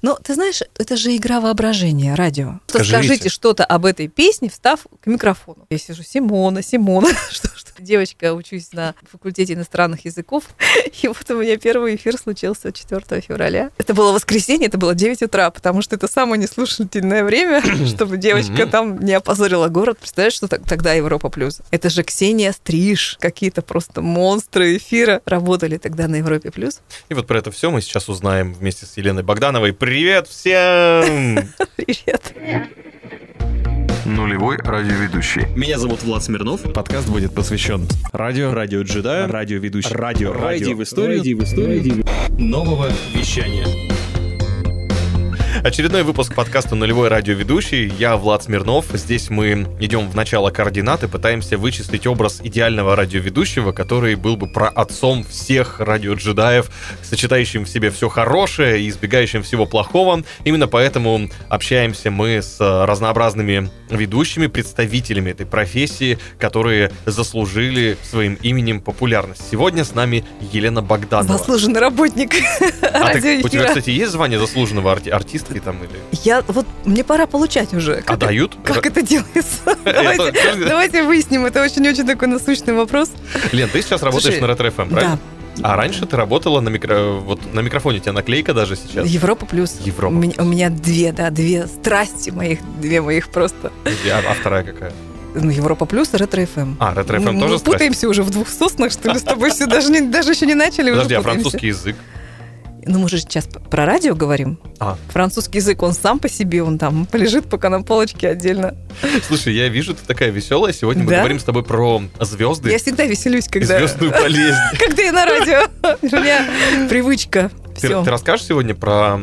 Но ты знаешь, это же игра воображения, радио. Скажите. Скажите что-то об этой песне, встав к микрофону. Я сижу, Симона, Симона, что, что. Девочка, учусь на факультете иностранных языков. И вот у меня первый эфир случился 4 февраля. Это было воскресенье, это было 9 утра, потому что это самое неслушательное время, чтобы девочка там не опозорила город. Представляешь, что тогда Европа Плюс? Это же Ксения Стриж, какие-то просто монстры эфира работали тогда на Европе Плюс. И вот про это все мы сейчас узнаем вместе с Еленой Богдановой. Привет всем! Привет. Нулевой радиоведущий. Меня зовут Влад Смирнов. Подкаст будет посвящен радио, Радио джедая. радиоведущий, Радио. радио, Радио в истории. в истории. Нового вещания. Очередной выпуск подкаста «Нулевой радиоведущий». Я Влад Смирнов. Здесь мы идем в начало координат и пытаемся вычислить образ идеального радиоведущего, который был бы про отцом всех радиоджедаев, сочетающим в себе все хорошее и избегающим всего плохого. Именно поэтому общаемся мы с разнообразными ведущими, представителями этой профессии, которые заслужили своим именем популярность. Сегодня с нами Елена Богданова. Заслуженный работник А ты- у тебя, кстати, есть звание заслуженного арти- артистки там или... Я вот мне пора получать уже. А Как, это, дают? как это делается? Давайте, выясним. Это очень-очень такой насущный вопрос. Лен, ты сейчас работаешь Слушай, на Ретро ФМ, правильно? Да, А раньше ты работала на микро... Вот на микрофоне у тебя наклейка даже сейчас. Европа плюс. Европа У меня, у меня две, да, две страсти моих, две моих просто. А, а вторая какая? Ну, Европа плюс и ретро ФМ. А, Ретро ФМ Мы тоже страсть? путаемся уже в двух соснах, что ли, с тобой все даже, не, даже еще не начали, Подожди, уже а путаемся. французский язык? Ну, мы же сейчас про радио говорим. А. Французский язык, он сам по себе, он там полежит пока на полочке отдельно. Слушай, я вижу, ты такая веселая. Сегодня мы Да? говорим с тобой про звезды Я всегда веселюсь, когда, звездную болезнь. когда я на радио. У меня привычка. Ты расскажешь сегодня про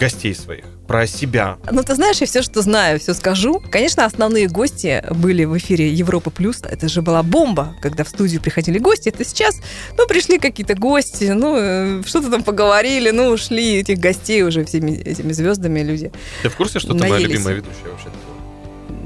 гостей своих, про себя? Ну, ты знаешь, я все, что знаю, все скажу. Конечно, основные гости были в эфире Европа Плюс. Это же была бомба, когда в студию приходили гости. Это сейчас, ну, пришли какие-то гости, ну, э, что-то там поговорили, ну, ушли этих гостей уже всеми этими звездами люди. Ты в курсе, что ты моя любимая ведущая вообще?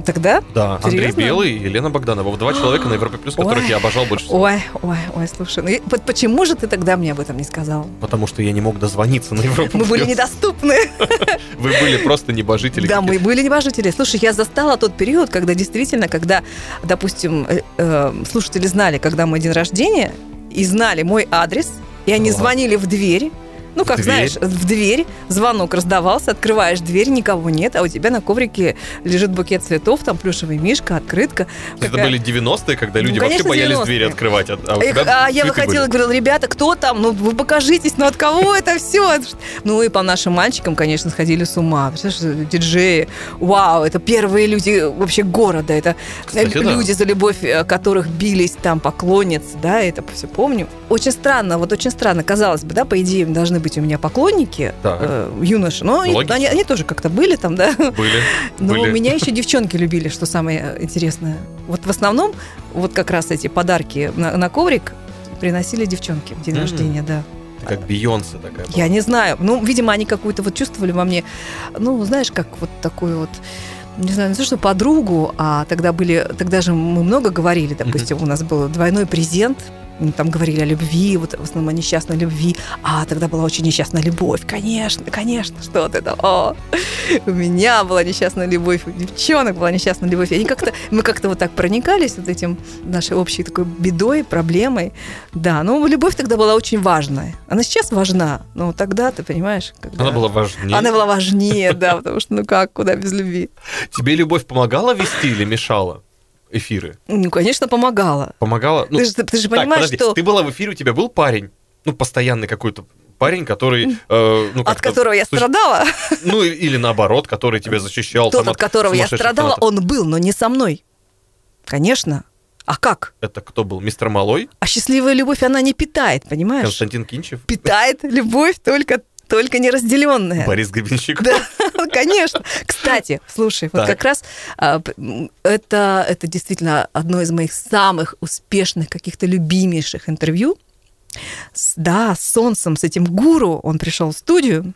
Тогда? Да, Андрей Серьезно? Белый и Елена Богданова. Вот Два человека на Европе Плюс, которых Ой. я обожал больше всего. Ой, ой, ой, слушай, ну вот почему же ты тогда мне об этом не сказал? Потому что я не мог дозвониться на Европу Мы были недоступны. Вы были просто небожители. Да, мы были небожители. Слушай, я застала тот период, когда действительно, когда, допустим, э, э, слушатели знали, когда мой день рождения, и знали мой адрес, и они звонили в дверь. Ну, как дверь? знаешь, в дверь, звонок раздавался, открываешь дверь, никого нет, а у тебя на коврике лежит букет цветов, там плюшевый мишка, открытка. Это Какая- были 90-е, когда Ну, люди вообще конечно, боялись 90-е. двери открывать, а, а тебя а я выходила и говорила, ребята, кто там? Ну, вы покажитесь, ну от кого это все? Ну и по нашим мальчикам, конечно, сходили с ума. Представляешь, диджеи, вау, это первые люди вообще города, это Кстати, да. люди, за любовь э, которых бились там поклонницы, да, это все помню. Очень странно, вот очень странно, казалось бы, да, по идее должны быть у меня поклонники, Так. э, юноши, но они, они тоже как-то были там, да, Были. но были. меня еще девчонки любили, что самое интересное. Вот в основном, вот как раз эти подарки на, на коврик приносили девчонки в день Мгм. рождения, да. Ты как Бейонсе такая. была. Я не знаю. Ну, видимо, они какую-то вот чувствовали во мне, ну, знаешь, как вот такую вот не знаю, не то, что подругу, а тогда были, тогда же мы много говорили, допустим, у нас был двойной презент, там говорили о любви, вот в основном о несчастной любви, а тогда была очень несчастная любовь, конечно, конечно, что ты там, о, у меня была несчастная любовь, у девчонок была несчастная любовь, и они как-то, мы как-то вот так проникались вот этим нашей общей такой бедой, проблемой, да, но любовь тогда была очень важная, она сейчас важна, но тогда, ты понимаешь, когда... Она была важнее. Она была важнее, да, потому что, ну как, куда без любви? Тебе любовь помогала вести или мешала эфиры? Ну, конечно, помогала. Помогала? Ну, ты, же, ты же так, понимаешь, подожди, что Ты была в эфире, у тебя был парень? Ну, постоянный какой-то парень, который... э, ну, от которого я страдала, Ну, или наоборот, который тебя защищал. тот, там, от которого я страдала, фанатов. он был, но не со мной. Конечно. А как? Это кто был? Мистер Малой? А счастливая любовь, она не питает, понимаешь? Константин Кинчев? Питает любовь только, только неразделенная. Борис Гребенщик? Да, конечно. Кстати, слушай, вот как раз а, это, это действительно одно из моих самых успешных, каких-то любимейших интервью. С- да, с Солнцем, с этим гуру, он пришел в студию.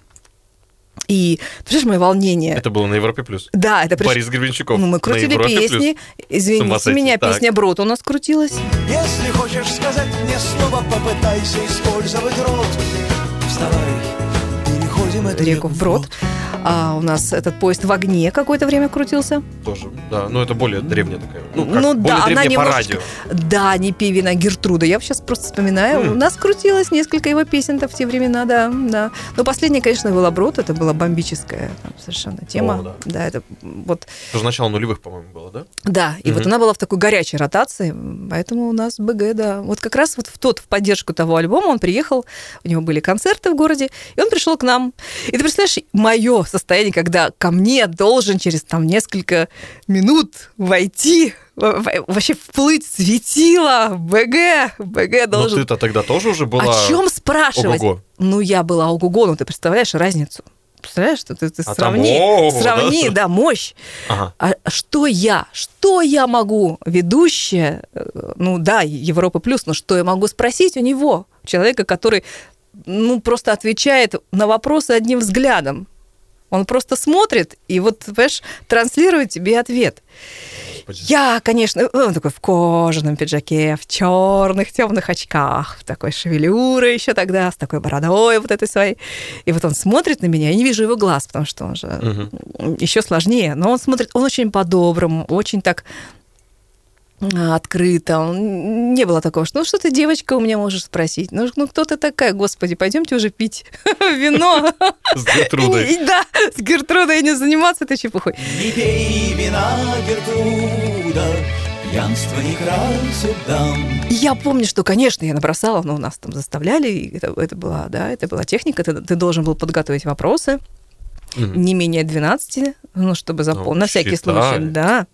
И, ты понимаешь, мое волнение. Это было на Европе+. плюс. Да, это приш- Борис Гребенщиков. Ну, мы крутили песни. С ума Извините сойти. меня, Так. песня Брод у нас крутилась. Если хочешь сказать мне слово, попытайся использовать рот. Вставай, переходим эту Реку вброд. А у нас этот поезд в огне какое-то время крутился. Тоже, да. Но это более древняя такая. Ну, как, Ну более да, она древняя по немножечко- радио. Да, не Пивина, а Гертруда. Я сейчас просто вспоминаю. М. У нас крутилось несколько его песен в те времена, да, да. Но последняя, конечно, была Брод. Это была бомбическая там, совершенно тема. О, да. это вот Тоже начало нулевых, по-моему, было, да? Да, и вот Мгм. она была в такой горячей ротации, поэтому у нас БГ, да. Вот как раз вот в тот, в поддержку того альбома он приехал, у него были концерты в городе, и он пришел к нам. И ты представляешь, мое состояние, когда ко мне должен через там несколько минут войти, во- во- вообще вплыть светило, БГ, БГ Но должен... ты-то тогда тоже уже была... О чем спрашивать? Ого-го. Ну, я была ого-го, ну ты представляешь разницу? Представляешь, что ты, ты А там сравни, да? сравни, да, мощь. Ага. А что я? Что я могу, ведущая, э, ну да, Европа плюс, но что я могу спросить у него, человека, который, ну, просто отвечает на вопросы одним взглядом. Он просто смотрит и вот, понимаешь, транслирует тебе ответ. Господи. Я, конечно, ну, он такой в кожаном пиджаке, в черных темных очках, в такой шевелюре еще тогда, с такой бородой вот этой своей. И вот он смотрит на меня, я не вижу его глаз, потому что он же Мгм. еще сложнее, но он смотрит, он очень по-доброму, очень так открыто. Он- Не было такого, что ну что ты, девочка, у меня можешь спросить. Ну, ну кто ты такая, господи, пойдемте уже пить вино. С Гертрудой. Да, с Гертрудой не заниматься этой чепухой. Не пей вина, Гертруда, пьянство не красит дам. Я помню, что, конечно, я набросала, но нас там заставляли, и это, это была, да, это была техника, ты, ты должен был подготовить вопросы, Мгм. не менее 12, ну, чтобы запомнить, Ну, на всякий случай, да,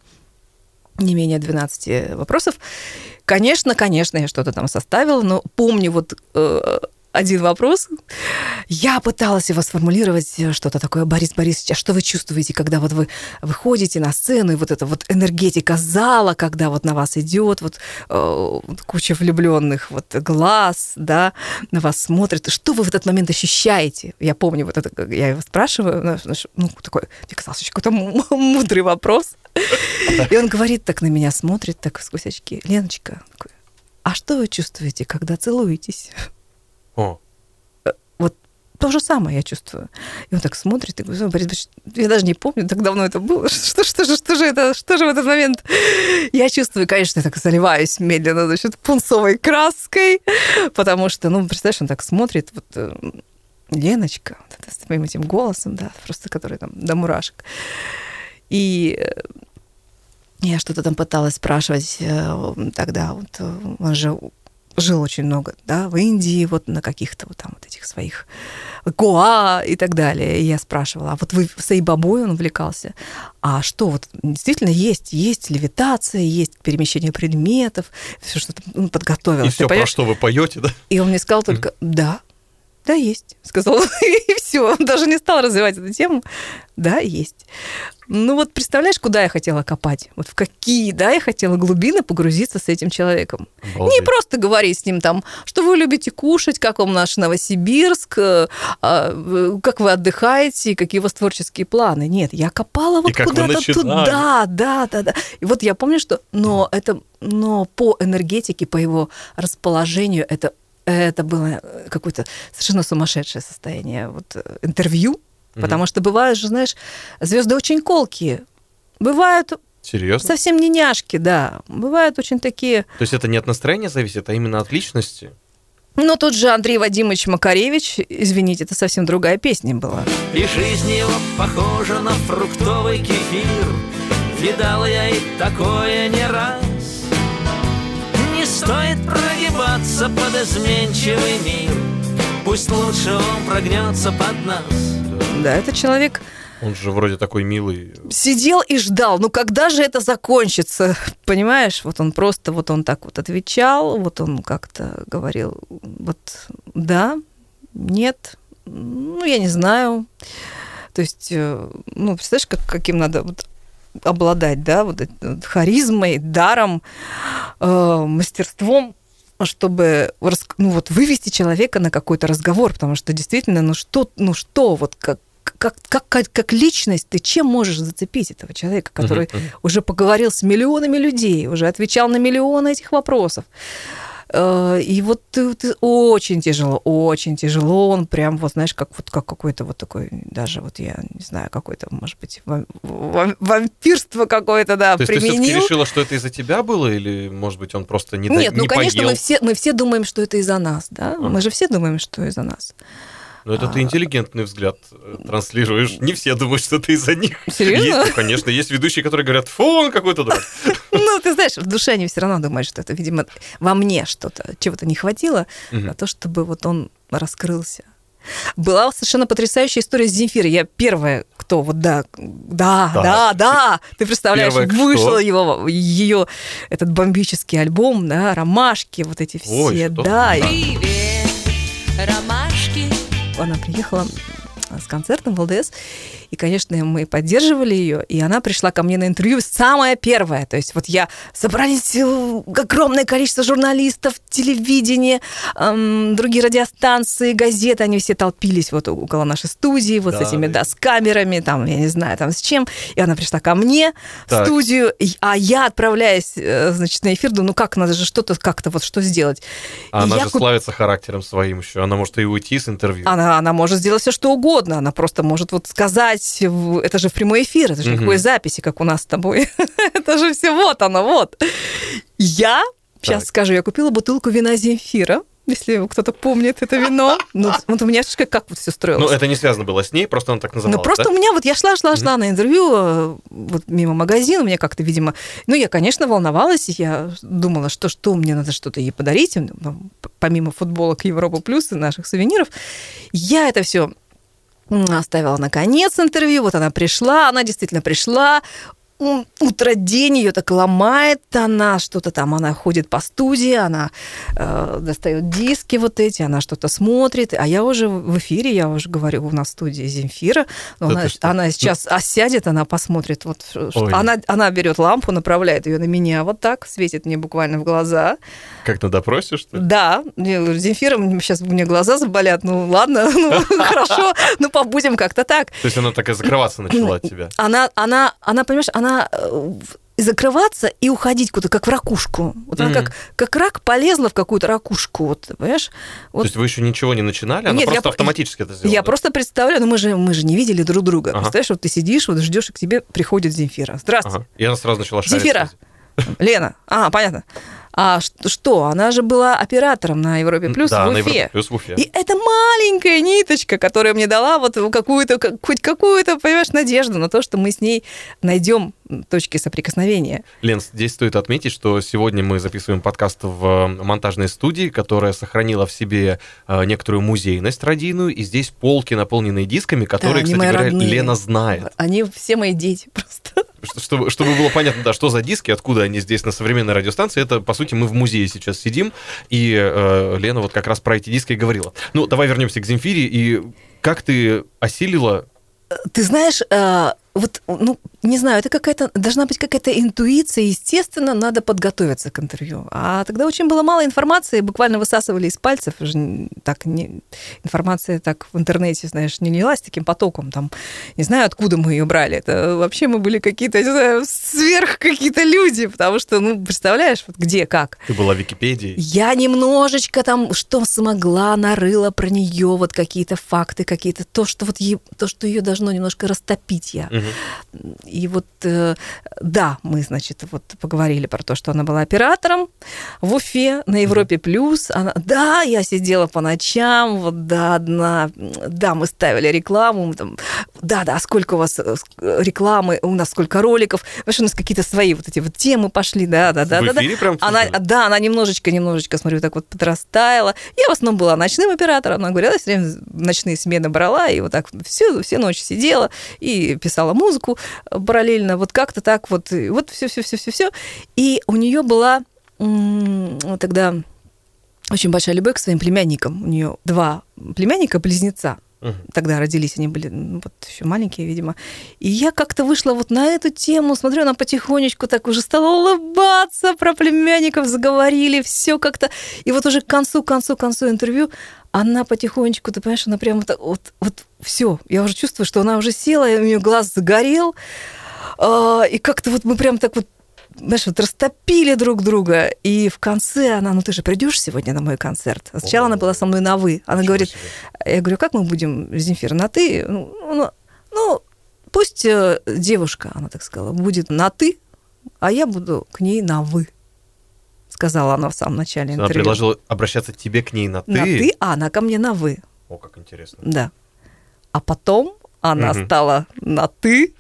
не менее 12 вопросов. Конечно, конечно, я что-то там составила, но помню вот э, один вопрос. Я пыталась его сформулировать, э, что-то такое, Борис Борисович, а что вы чувствуете, когда вот вы выходите на сцену, и вот эта вот энергетика зала, когда вот на вас идет вот, э, куча влюбленных вот глаз, да, на вас смотрят, что вы в этот момент ощущаете? Я помню вот это, я его спрашиваю, ну, такой, мне казалось, какой-то мудрый вопрос. И он говорит так на меня, смотрит так сквозь очки. Леночка, а что вы чувствуете, когда целуетесь? О, Вот то же самое я чувствую. И он так смотрит и говорит, «Ой, Борис Борисович, я даже не помню, так давно это было. Что, что, же, что же это, что же в этот момент? Я чувствую, конечно, я так заливаюсь медленно, значит, пунцовой краской, потому что, ну, представляешь, он так смотрит, вот, э, Леночка, вот это с твоим этим голосом, да, просто который там до мурашек. И э, я что-то там пыталась спрашивать э, тогда, вот э, он же жил очень много, да, в Индии, вот на каких-то вот там вот этих своих Гоа и так далее. И я спрашивала, а вот вы в Саибабой он увлекался, а что вот действительно есть, есть левитация, есть перемещение предметов, все что-то ну, подготовилась. и все, про что вы поете, да? И он мне сказал только, да, да, есть. Сказал, и все. Он даже не стал развивать эту тему. Да, есть. Ну вот представляешь, куда я хотела копать? Вот в какие, да, я хотела глубины погрузиться с этим человеком. Не Обалдеть. просто говорить с ним там, что вы любите кушать, как вам наш Новосибирск, э, а, как вы отдыхаете, какие у вас творческие планы. Нет, я копала вот куда-то туда, да, да, да. И вот я помню, что, но это, но по энергетике, по его расположению, это это было э, какое-то совершенно сумасшедшее состояние вот, э, интервью, потому что бывают же, знаешь, звезды очень колкие, бывают Серьезно? совсем не няшки, да, бывают очень такие То есть это не от настроения зависит, а именно от личности? Но тот же Андрей Вадимович Макаревич, извините, это совсем другая песня была. И жизнь его похожа на фруктовый кефир Видала я и такое не раз Не стоит прогибаться под изменчивый мир Пусть лучше он прогнется под нас Да, это человек Он же вроде такой милый. сидел и ждал, ну когда же это закончится, понимаешь? Вот он просто, вот он так вот отвечал, вот он как-то говорил, вот да, нет, ну я не знаю. То есть, э, ну, представляешь, как, каким надо вот обладать, да, вот харизмой, даром, э, мастерством, чтобы ну, вот, вывести человека на какой-то разговор, потому что действительно, ну что, ну что, вот как, как, как, как, как личность, ты чем можешь зацепить этого человека, который мгм. уже поговорил с миллионами людей, уже отвечал на миллионы этих вопросов. Э, И вот ты, ты очень тяжело, очень тяжело. Он прям вот, знаешь, как вот как какой-то вот такой, даже вот я не знаю, какой-то, может быть, вам- вам- вампирство какое-то, да, То есть ты все-таки применил. решила, что это из-за тебя было, или, может быть, он просто не, до- Нет, ну, не конечно, поел? мы все, мы все думаем, что это из-за нас, да? Мы же все думаем, что из-за нас. Ну, это А. ты интеллигентный взгляд э, транслируешь. Не все думают, что ты из-за них. Серьезно? Есть, ну, конечно, есть ведущие, которые говорят, фу, он какой-то дурак. Ну, ты знаешь, в душе они все равно думают, что это, видимо, во мне что-то, чего-то не хватило, на то, чтобы вот он раскрылся. Была совершенно потрясающая история с Земфирой. Я первая, кто вот да, да, Так. да, да. Ты представляешь, Первая кто? вышел его, ее этот бомбический альбом, да, ромашки, вот эти все, Ой, да. Привет, ромашки. она приехала с концертом в ЛДС, и, конечно, мы поддерживали ее, и она пришла ко мне на интервью самая первая. То есть вот я... Собрались э, огромное количество журналистов, телевидение, эм, другие радиостанции, газеты, они все толпились вот около нашей студии, вот Да, с этими, да. с камерами, там, я не знаю, там, с чем. И она пришла ко мне в Так. студию, и- а я, отправляясь, э, значит, на эфир, думаю, ну как, надо же что-то как-то вот что сделать. А И она же куп- славится характером своим еще. Она может и уйти с интервью. Она, она может сделать все, что угодно. Она просто может вот сказать, это же в прямой эфир, это же Мгм. никакой записи, как у нас с тобой. это же все вот оно, вот. Я, сейчас Так. скажу, я купила бутылку вина Земфира, если кто-то помнит это вино. Ну, вот у меня как, как вот все строилось. Ну, это не связано было с ней, просто она так называлась, Ну, просто да? у меня вот я шла, шла, шла на интервью э, вот мимо магазина, у меня как-то, видимо, ну, я, конечно, волновалась, я думала, что что мне надо что-то ей подарить, ну, помимо футболок Европа Плюс и наших сувениров. Я это все оставила на конец интервью, вот она пришла, она действительно пришла, утро день ее так ломает, она что-то там, она ходит по студии, она э, достает диски вот эти, она что-то смотрит, а я уже в эфире, я уже говорю, у нас в студии Земфира, но она, она сейчас осядет, она посмотрит, вот, Ой. она, она берет лампу, направляет ее на меня вот так, светит мне буквально в глаза, Как на допросе, что ли? да, Земфира, сейчас меня глаза заболят, ну ладно, ну хорошо, ну побудем как-то так. То есть она так и закрываться начала от тебя. Она, она, она, понимаешь, она э, в- и закрываться и уходить куда-то, как в ракушку. Вот она Мгм. как, как рак полезла в какую-то ракушку, вот, понимаешь? То Вот есть вы еще ничего не начинали, она Нет, я просто про- автоматически это сделала? я да? просто представляю, ну мы же, мы же не видели друг друга. Ага. Представляешь, вот ты сидишь, вот ждешь, и к тебе приходит Земфира. Здравствуйте, Ага. И она сразу начала шарить. Земфира. Лена. А, понятно. А что? Она же была оператором на Европе Плюс да, в на Уфе. Европе плюс в Уфе. И это маленькая ниточка, которая мне дала вот какую-то, как- хоть какую-то, понимаешь, надежду на то, что мы с ней найдем точки соприкосновения. Лен, здесь стоит отметить, что сегодня мы записываем подкаст в э, монтажной студии, которая сохранила в себе э, некоторую музейность радийную, и здесь полки, наполненные дисками, которые, они кстати говоря, родные. Лена знает. Они все мои дети просто. Чтобы, чтобы было понятно, да, что за диски, откуда они здесь на современной радиостанции, это, по сути, мы в музее сейчас сидим, и э, Лена вот как раз про эти диски и говорила. Ну, давай вернемся к Земфире, и как ты осилила? Ты знаешь, э, вот, ну, не знаю, это какая-то, должна быть какая-то интуиция, естественно, надо подготовиться к интервью. А тогда очень было мало информации, буквально высасывали из пальцев, так не, информация так в интернете, знаешь, не лилась таким потоком, там, не знаю, откуда мы ее брали, это вообще мы были какие-то, не знаю, сверх какие-то люди, потому что, ну, представляешь, вот где, как. Ты была в Википедии. Я немножечко там, что смогла, нарыла про нее вот какие-то факты, какие-то то, что вот ей, то, что ее должно немножко растопить я. Мгм. И вот, э, да, мы, значит, вот поговорили про то, что она была оператором в Уфе на Европе Плюс. Она, да, я сидела по ночам, вот, да, одна, да, мы ставили рекламу, там, да, да, сколько у вас э, рекламы, у нас сколько роликов, вообще у нас какие-то свои вот эти вот темы пошли, да, да, да, В да, да. эфире прям Она, да, она немножечко, немножечко, смотрю, так вот подрастаяла. Я в основном была ночным оператором, она говорила, я все время ночные смены брала, и вот так все, все ночи сидела и писала музыку параллельно, вот как-то так вот, и вот все-все-все-все-все. И у нее была тогда очень большая любовь к своим племянникам. У нее два племянника-близнеца. Тогда родились они были ну, вот еще маленькие, видимо. И я как-то вышла вот на эту тему, смотрю, она потихонечку так уже стала улыбаться, про племянников заговорили, все как-то. И вот уже к концу, к концу, к концу интервью она потихонечку, ты понимаешь, она прямо так вот, вот все. Я уже чувствую, что она уже села, у нее глаз загорел. А, И как-то вот мы прям так вот знаешь, вот растопили друг друга. И в конце она, ну ты же придешь сегодня на мой концерт. Сначала она была со мной на «вы». Она говорит, себе. я говорю, как мы будем, Земфира, на «ты»? Ну, ну, ну, пусть э, девушка, она так сказала, будет на «ты», а я буду к ней на «вы», сказала она в самом начале Она интервью. предложила обращаться тебе к ней на ты. На «ты», а она ко мне на «вы». О, как интересно. Да. А потом она Мгм. стала на «ты».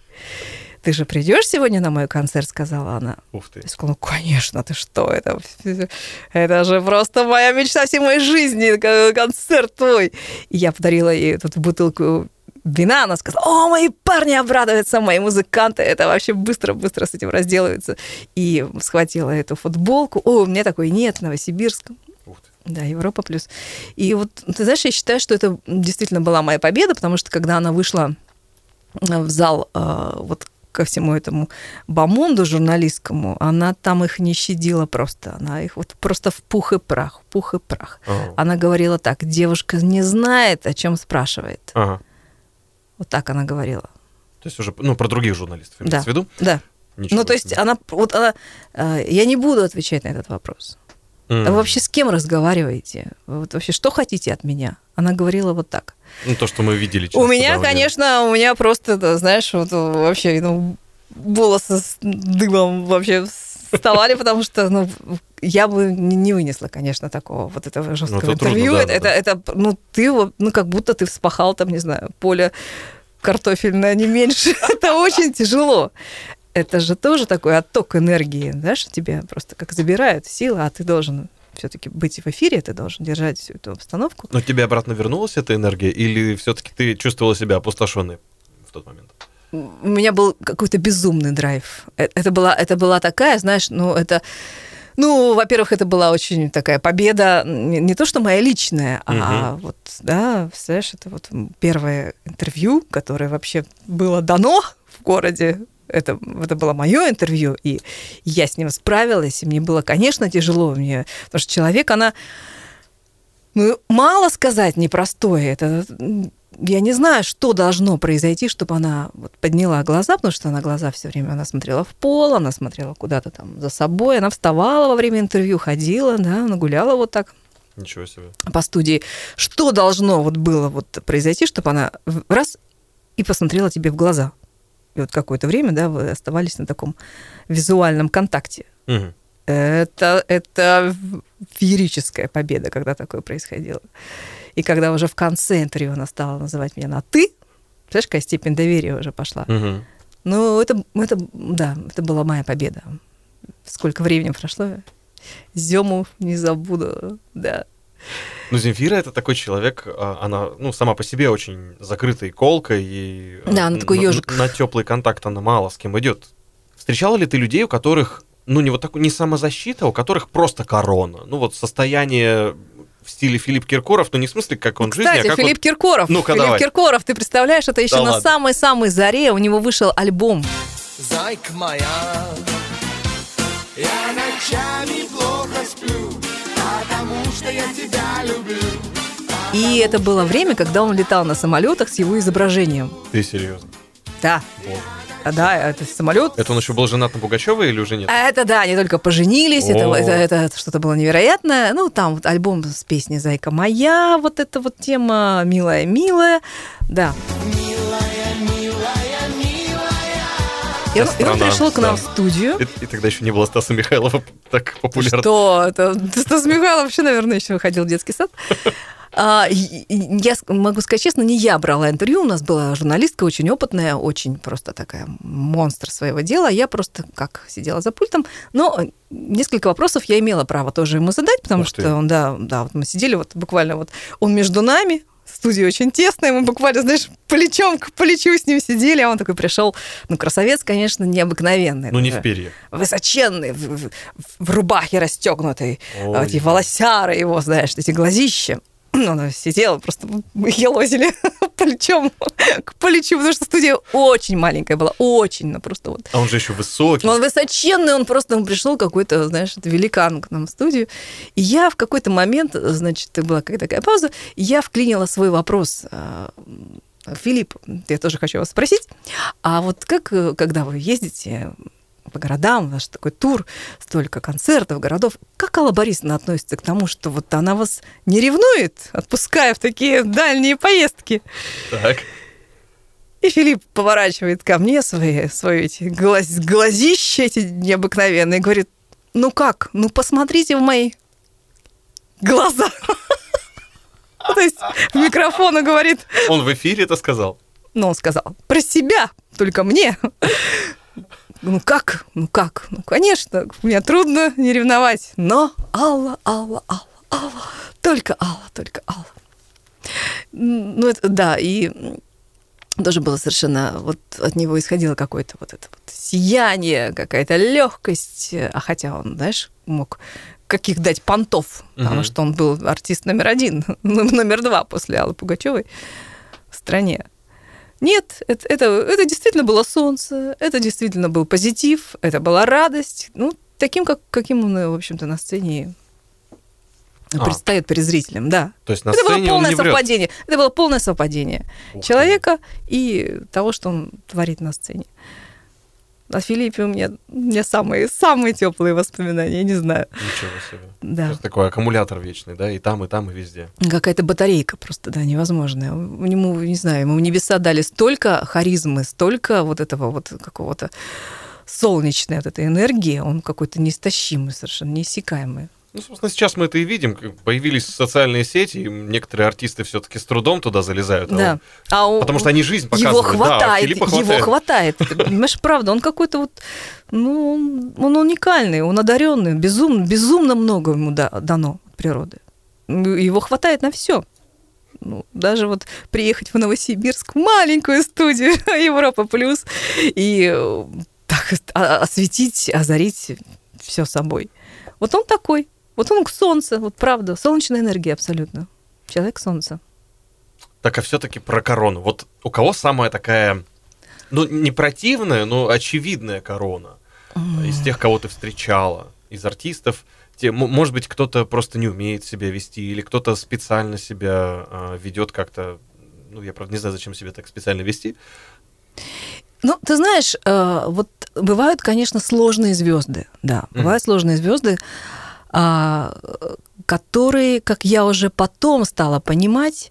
Ты же придешь сегодня на мой концерт, сказала она. Ух ты. Я сказала, ну, конечно, ты что, это, это же просто моя мечта всей моей жизни, концерт твой. И я подарила ей тут бутылку вина, она сказала, о, мои парни обрадуются, мои музыканты, это вообще быстро-быстро с этим разделаются. И схватила эту футболку, о, у меня такой нет, ты. Да, Европа плюс. И вот, ты знаешь, я считаю, что это действительно была моя победа, потому что когда она вышла э, в зал э, вот ко всему этому бомонду журналистскому, она там их не щадила просто. Она их вот просто в пух и прах, в пух и прах. Ага. Она говорила так, девушка не знает, о чем спрашивает. Ага. Вот так она говорила. То есть уже, ну, про других журналистов имеется Да. в виду? Да. Ничего ну, то есть она, вот она, э, я не буду отвечать на этот вопрос. М. А вы вообще с кем разговариваете? Вот вообще что хотите от меня? Она говорила вот так. Ну, то, что мы видели У меня, да, конечно, у меня просто, да, знаешь, вот э, вообще, ну, волосы с дымом вообще вставали, потому что, ну, я бы не не вынесла, конечно, такого вот этого жесткого Ну, это трудно, интервью. да, это, да, это, ну, ты ну, как будто ты вспахал там, не знаю, поле картофельное, не меньше. это очень тяжело. Это же тоже такой отток энергии, знаешь, тебя просто как забирают силы, а ты должен все-таки быть в эфире, ты должен держать всю эту обстановку. Но тебе обратно вернулась эта энергия, или все-таки ты чувствовала себя опустошенной в тот момент? У меня был какой-то безумный драйв. Э- Это была, это была такая, знаешь, ну, это... Ну, во-первых, это была очень такая победа, не, не то что моя личная, а Мгм. вот, да, знаешь, это вот первое интервью, которое вообще было дано в городе. Это, это было мое интервью, и я с ним справилась, и мне было, конечно, тяжело, мне, потому что человек, она, ну, мало сказать непростое. Это, я не знаю, что должно произойти, чтобы она вот подняла глаза, потому что она глаза все время, она смотрела в пол, она смотрела куда-то там за собой, она вставала во время интервью, ходила, да, она гуляла вот так Ничего себе. по студии. Что должно вот было вот произойти, чтобы она раз и посмотрела тебе в глаза? И вот какое-то время, да, вы оставались на таком визуальном контакте. Мгм. Это, это феерическая победа, когда такое происходило. И когда уже в конце интервью она стала называть меня на «ты», знаешь, какая степень доверия уже пошла. Ну, это, это, да, это была моя победа. Сколько времени прошло, Зему не забуду, да. Ну, Земфира это такой человек, а, она, ну, сама по себе очень закрытой колкой, и а, Да, она такой на- ёжик. На, теплый контакт она мало с кем идет. Встречала ли ты людей, у которых, ну, не вот такой, не самозащита, у которых просто корона? Ну, вот состояние в стиле Филипп Киркоров, ну, не в смысле, как он в жизни, Кстати, а как Филипп вот- Киркоров. Ну-ка, Филипп давай. Киркоров, ты представляешь, это еще Да на самой-самой заре у него вышел альбом. Зайка моя, я ночами плохо сплю, потому что я тебя люблю. И это было время, когда он летал на самолетах с его изображением. Ты серьезно? Да. А, Да, это самолет. Это он еще был женат на Пугачевой или уже нет? А Это да, они только поженились, это, О. это, это что-то было невероятное. Ну, там вот альбом с песней «Зайка моя», вот эта вот тема «Милая-милая», да. И он, и он пришел к нам да. в студию. И, и тогда еще не было Стаса Михайлова так популярным. Что? Это, Стас Михайлов вообще, наверное, еще ходил в детский сад. А, Я могу сказать честно, не я брала интервью, у нас была журналистка очень опытная, очень просто такая монстр своего дела. Я просто как сидела за пультом, но несколько вопросов я имела право тоже ему задать, потому Ух что он, да, да, вот мы сидели вот буквально вот, он между нами, студия очень тесная, мы буквально, знаешь, плечом к плечу с ним сидели, а он такой пришел, ну, красавец, конечно, необыкновенный. Ну, не в перья. высоченный, в, в- в рубахе расстегнутой, Ой. эти волосяры его, знаешь, эти глазища. Он сидел, просто мы елозили плечом к плечу, потому что студия очень маленькая была, очень, ну просто вот. А он же еще высокий. Он высоченный, он просто он пришел какой-то, знаешь, великан к нам в студию. И я в какой-то момент, значит, была какая-то такая пауза, я вклинила свой вопрос. а, Филипп, я тоже хочу вас спросить, а вот как, э, когда вы ездите по городам, ваш такой тур, столько концертов, городов. Как Алла Борисовна относится к тому, что вот она вас не ревнует, отпуская в такие дальние поездки? Так. И Филипп поворачивает ко мне свои, свои эти глаз, глазища эти необыкновенные говорит, ну как, ну посмотрите в мои глаза. То есть в микрофон говорит, Он в эфире это сказал. но он сказал, про себя, только мне. Ну как, ну как, ну конечно, мне трудно не ревновать, но Алла, Алла, Алла, Алла, только Алла, только Алла. Ну это, да, и тоже было совершенно, вот от него исходило какое-то вот это вот сияние, какая-то легкость, а хотя он, знаешь, мог каких дать понтов, потому Мгм. что он был артист номер один, ну, номер два после Аллы Пугачевой в стране. Нет, это, это, это действительно было солнце, это действительно был позитив, это была радость. Ну, таким, как, каким он, в общем-то, на сцене А. предстает перед зрителем, да. То есть на это было полное совпадение. Это было полное совпадение Ух ты. человека и того, что он творит на сцене. О Филиппе у меня, у меня самые, самые теплые воспоминания, я не знаю. Ничего себе. Да. Это такой аккумулятор вечный, да, и там, и там, и везде. Какая-то батарейка просто, да, невозможная. Ему, не знаю, ему небеса дали столько харизмы, столько вот этого вот какого-то солнечной вот этой энергии, он какой-то неистощимый, совершенно неиссякаемый. Ну, собственно, сейчас мы это и видим. Появились социальные сети, и некоторые артисты все-таки с трудом туда залезают. а Да. он- А Потому что они жизнь Его показывают. Да, а хватает, его хватает. хватает. Ты Понимаешь, правда, он какой-то вот, ну, он- он уникальный, он одаренный, безумно, безумно много ему да- дано от природы. Его хватает на все. Ну, даже вот приехать в Новосибирск, в маленькую студию Европа Плюс, и э, так о- осветить, озарить все собой. Вот он такой. Вот он солнце, вот правда, солнечная энергия абсолютно. Человек солнца. Так, а все-таки про корону. Вот у кого самая такая, ну, не противная, но очевидная корона? Из тех, кого ты встречала, из артистов. Те, может быть, кто-то просто не умеет себя вести, или кто-то специально себя а, ведет как-то. Ну, я правда не знаю, зачем себя так специально вести. Ну, ты знаешь, э, вот бывают, конечно, сложные звезды, да, бывают сложные звезды, э, которые, как я уже потом стала понимать,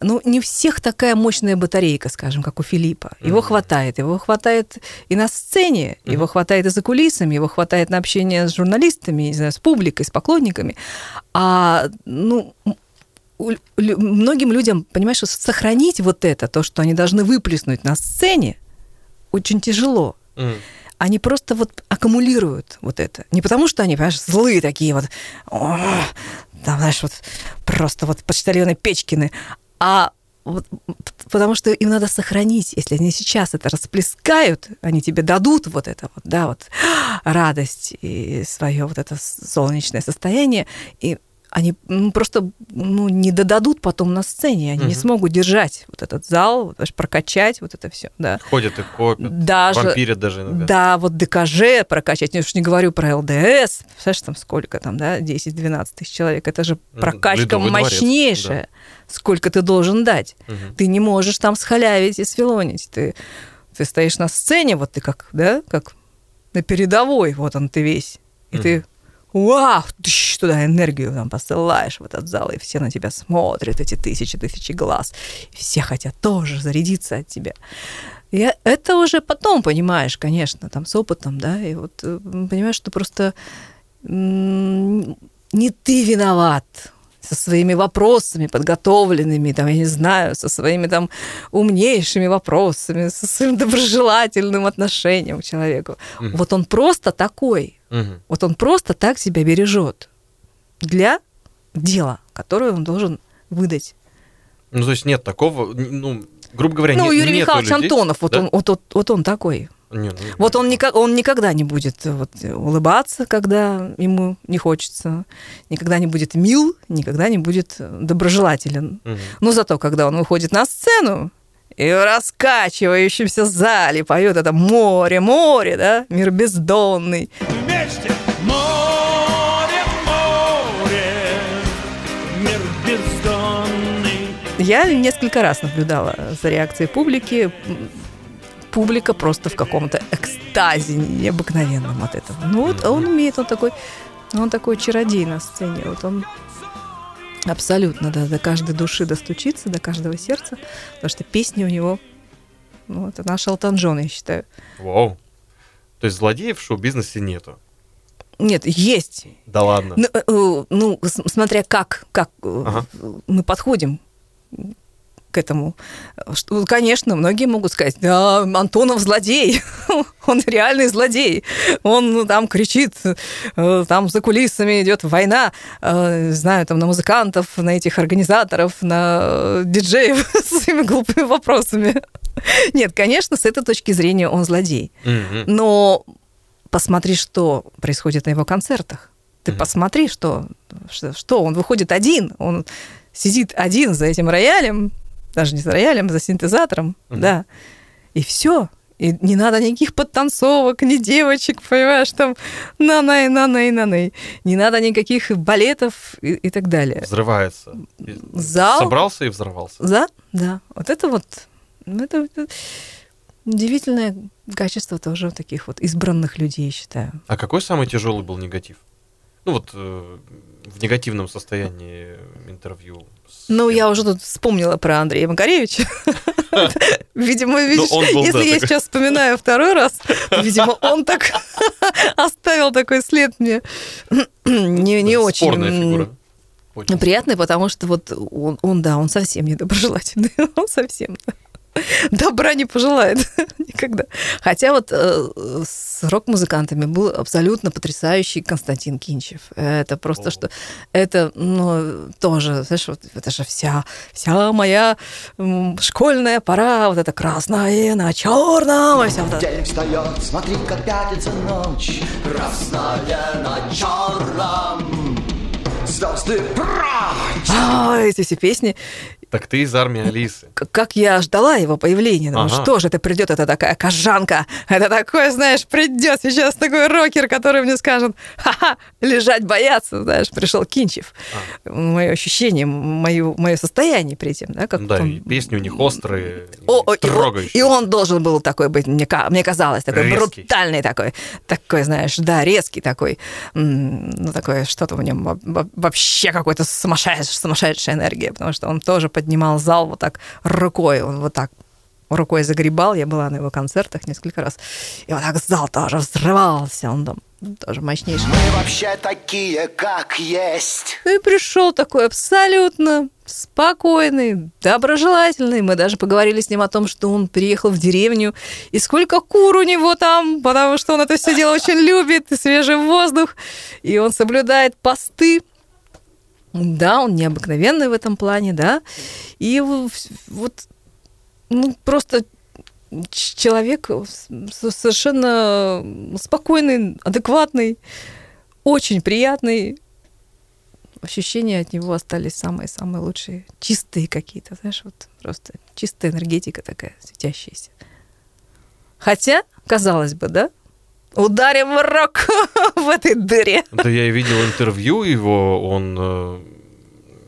ну, не у всех такая мощная батарейка, скажем, как у Филиппа. Его Мгм. хватает. Его хватает и на сцене, его хватает и за кулисами, его хватает на общение с журналистами, не знаю, с публикой, с поклонниками. А, ну, многим людям, понимаешь, что сохранить вот это, то, что они должны выплеснуть на сцене, очень тяжело. М. Они просто вот аккумулируют вот это. Не потому, что они, понимаешь, злые такие вот, «О, там, знаешь, вот просто вот почтальоны Печкины, а вот потому что им надо сохранить, если они сейчас это расплескают, они тебе дадут вот это вот, да, вот радость и свое вот это солнечное состояние, и они ну, просто ну, не додадут потом на сцене, они не Мгм. смогут держать вот этот зал, вот, знаешь, прокачать вот это все, да. Ходят и копят, Даже, вампирят даже иногда. да, вот ДКЖ прокачать, я уж не говорю про ЛДС, представляешь, там сколько там, да, 10-12 тысяч человек, это же прокачка Ледовый дворец, мощнейшая, сколько ты должен дать. Мгм. Ты не можешь там схалявить и сфилонить, ты, ты стоишь на сцене, вот ты как, да, как на передовой, вот он ты весь, и ты Вау, тыщ, туда энергию там посылаешь в этот зал, и все на тебя смотрят, эти тысячи, тысячи глаз. И все хотят тоже зарядиться от тебя. И это уже потом понимаешь, конечно, там с опытом, да, и вот э, понимаешь, что просто не ты виноват со своими вопросами подготовленными, там, я не знаю, со своими там умнейшими вопросами, со своим доброжелательным отношением к человеку. Мгм. Вот он просто такой, Мгм. вот он просто так себя бережет для дела, которое он должен выдать. Ну, то есть нет такого, ну, грубо говоря, ну, не- Юрий нету Михайлович людей- Антонов, вот, Да? он, вот, вот, вот он такой. Не, ну, Вот он, никак, он никогда не будет э, вот, э, улыбаться, когда ему не хочется, никогда не будет мил, никогда не будет э, доброжелателен. Мгм. Но зато, когда он выходит на сцену и в раскачивающемся зале поет это море, море, да, мир бездонный. Вместе море, море, мир бездонный. Я несколько раз наблюдала за реакцией публики публика просто в каком-то экстазе необыкновенном от этого. Ну вот он умеет, он такой, он такой чародей на сцене. Вот он абсолютно да, до каждой души достучиться, до каждого сердца, потому что песни у него, ну, это наш Элтон Джон, я считаю. Вау. То есть злодеев в шоу-бизнесе нету? Нет, есть. Да ладно. Ну, э, э, ну, смотря как, как э, Ага. мы подходим к этому. Что, конечно, многие могут сказать, да, Антонов злодей, он реальный злодей, он ну, там кричит, э, там за кулисами идет война, э, знаю, там на музыкантов, на этих организаторов, на э, диджеев с своими глупыми вопросами. Нет, конечно, с этой точки зрения он злодей. Но посмотри, что происходит на его концертах. Ты Мгм. посмотри, что, что, что он выходит один, он сидит один за этим роялем, даже не за роялем, за синтезатором, Мгм. да, и все. И не надо никаких подтанцовок, ни девочек, понимаешь, там на-на и на-на и на-на. Не надо никаких балетов и, и так далее. Взрывается. Зал? Собрался и взорвался. Да, да. Вот это вот, ну, это, это удивительное качество тоже таких вот избранных людей, я считаю. А какой самый тяжелый был негатив? Ну вот э, в негативном состоянии интервью. Ну, я уже тут вспомнила про Андрея Макаревича. Видимо, видишь, он был, если я сейчас вспоминаю второй раз, видимо, он так оставил такой след мне не. Очень. приятный, потому что вот он, он, да, он совсем недоброжелательный, он совсем добра не пожелает никогда. Хотя вот э, с рок-музыкантами был абсолютно потрясающий Константин Кинчев. Это просто О. что... Это, ну, тоже, знаешь, вот это же вся, вся моя м, школьная пора, вот это красное на черном, и вся вот День встает, смотри, как пятится ночь Красная на черном Звезды прочь А, эти все песни. Так ты из армии Алисы. Как я ждала его появления. Думаю, Ага. что же это придет, это такая кожанка. Это такой, знаешь, придет сейчас такой рокер, который мне скажет, ха-ха, лежать бояться, знаешь, пришел Кинчев. Мое ощущение, мое, мое состояние при этом, да, как Ну да, он- и песни у них острые, О, и, он, трогающие. и он должен был такой быть, мне, мне казалось, такой Резкий. брутальный такой, такой, знаешь, да, резкий такой, ну, такое что-то в нем во- во- вообще какой-то сумасшедшая, сумасшедшая энергия, потому что он тоже поднимал зал вот так рукой, он вот так рукой загребал, я была на его концертах несколько раз, и вот так зал тоже взрывался, он там тоже мощнейший. Мы вообще такие, как есть Ну и пришел такой абсолютно спокойный, доброжелательный. Мы даже поговорили с ним о том, что он приехал в деревню, и сколько кур у него там, потому что он это все дело очень любит, и свежий воздух, и он соблюдает посты. Да, он необыкновенный в этом плане, да. И вот ну, просто человек совершенно спокойный, адекватный, очень приятный. Ощущения от него остались самые-самые лучшие. Чистые какие-то, знаешь, вот просто чистая энергетика такая, светящаяся. Хотя, казалось бы, да, ударим рок в этой дыре. Да я и видел интервью его, он... э,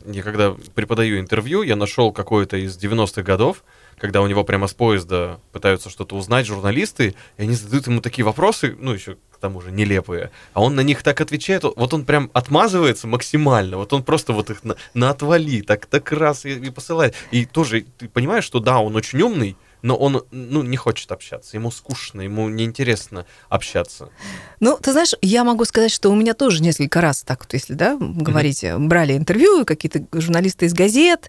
Я когда преподаю интервью, я нашел какое-то из 90-х годов, когда у него прямо с поезда пытаются что-то узнать журналисты, и они задают ему такие вопросы, ну, еще к тому же нелепые, а он на них так отвечает, вот он прям отмазывается максимально, вот он просто вот их на, на отвали, так, так раз и, и посылает. И тоже, ты понимаешь, что да, он очень умный, но он, ну, не хочет общаться, ему скучно, ему неинтересно общаться. Ну, ты знаешь, я могу сказать, что у меня тоже несколько раз так вот, если, да, говорить, брали интервью, какие-то журналисты из газет,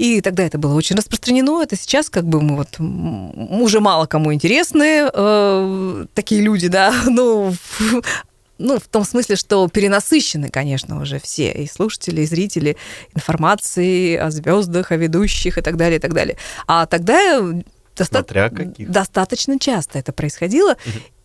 и тогда это было очень распространено. Это сейчас как бы мы вот уже мало кому интересны э, такие люди, да, ну, ну, в том смысле, что перенасыщены, конечно, уже все, и слушатели, и зрители, информацией о звездах, о ведущих и так далее, и так далее. А тогда доста- Смотря каких. достаточно часто это происходило.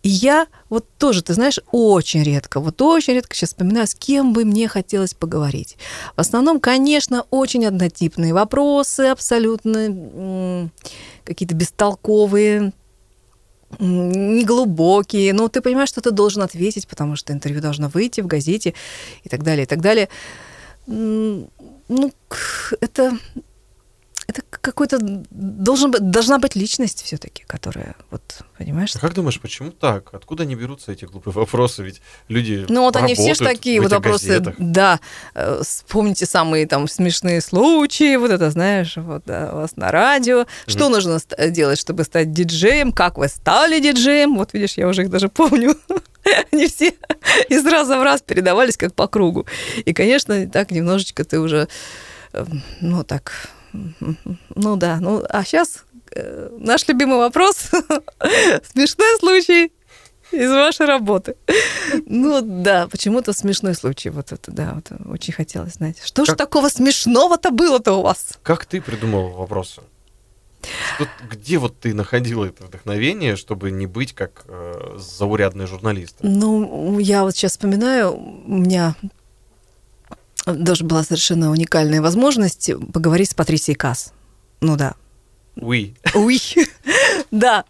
И я вот тоже, ты знаешь, очень редко, вот очень редко сейчас вспоминаю, с кем бы мне хотелось поговорить. В основном, конечно, очень однотипные вопросы, абсолютно какие-то бестолковые, неглубокие. Но ты понимаешь, что ты должен ответить, потому что интервью должно выйти в газете и так далее, и так далее. Ну, это какой-то должен быть, должна быть личность все-таки, которая, вот, понимаешь? А как думаешь, почему так? Откуда они берутся эти глупые вопросы? Ведь люди Ну вот они все ж работают такие вот вопросы. газетах. Да, Э, вспомните самые там смешные случаи, вот это знаешь, вот да, у вас на радио. Что нужно ст- делать, чтобы стать диджеем? Как вы стали диджеем? Вот видишь, я уже их даже помню. Они все из раза в раз передавались как по кругу. И, конечно, так немножечко ты уже, э, ну так, ну да, ну а сейчас наш любимый вопрос, смешной случай из вашей работы. Ну да, почему-то смешной случай. Вот это, да, вот, очень хотелось знать. Что же Как- такого смешного-то было-то у вас? Как ты придумал вопросы? Что- где вот ты находила это вдохновение, чтобы не быть как э, заурядный журналист? Ну, я вот сейчас вспоминаю, у меня даже была совершенно уникальная возможность поговорить с Патрисией Касс. Ну да, Уи. Уи, да.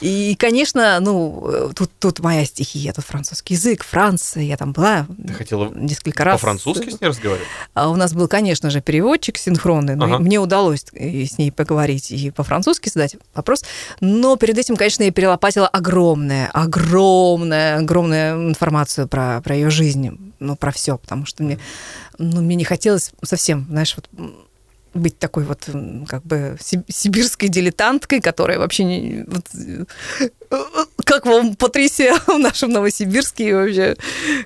И, конечно, ну, э, тут, тут моя стихия, тут французский язык, Франция, я там была Ты хотела несколько раз. по-французски с ней разговаривать? А у нас был, конечно же, переводчик синхронный, но Ага. мне удалось и с ней поговорить и по-французски задать вопрос. Но перед этим, конечно, я перелопатила огромное, огромное, огромную информацию про, про ее жизнь, ну, про все, потому что мне, ну, мне не хотелось совсем, знаешь, вот быть такой вот как бы си- сибирской дилетанткой, которая вообще не... вот, э, как вам Патрисия в нашем Новосибирске и вообще?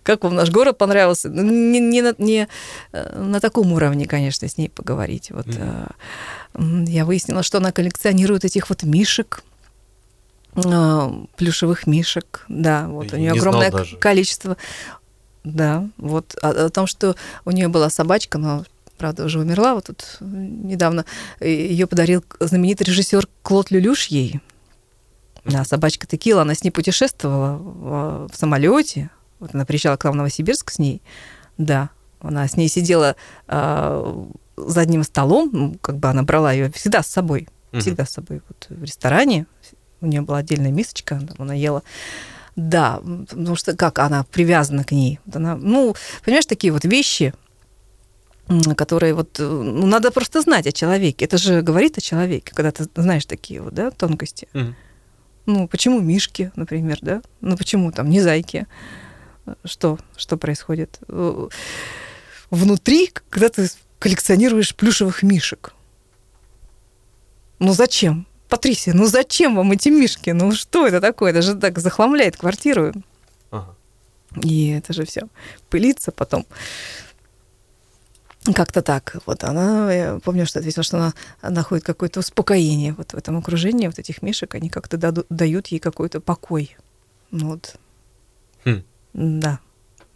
Как вам наш город понравился? Не, не, на, не э, на таком уровне, конечно, с ней поговорить. Вот, м, я выяснила, что она коллекционирует этих вот мишек, плюшевых мишек. Да, вот у Я нее не знал огромное количество. Да, вот о, о том, что у нее была собачка, но правда уже умерла, вот тут э, недавно ее подарил знаменитый режиссер Клод Люлюш ей. Да, собачка Текила, она с ней путешествовала в, в самолете. Вот она приезжала к нам в Новосибирск с ней. Да, она с ней сидела а, за одним столом, ну, как бы она брала ее всегда с собой, Мгм. всегда с собой. Вот в ресторане у нее была отдельная мисочка, там она ела. Да, потому что как она привязана к ней. Она, ну, понимаешь, такие вот вещи, которые вот, э, ну, надо просто знать о человеке. Это же говорит о человеке, когда ты знаешь такие вот, да, тонкости. Мгм. Ну, почему мишки, например, да? Ну, почему там не зайки? Что, что происходит? Э, Внутри, когда ты коллекционируешь плюшевых мишек. Ну, зачем? Патрисия, ну зачем вам эти мишки? Ну, что это такое? Это же так захламляет квартиру. Ага. И это же все пылится потом. Как-то так. Вот она, я помню, что ответила, что она находит какое-то успокоение вот в этом окружении, вот этих мишек, они как-то даду- дают ей какой-то покой. Ну вот. Хм. Да.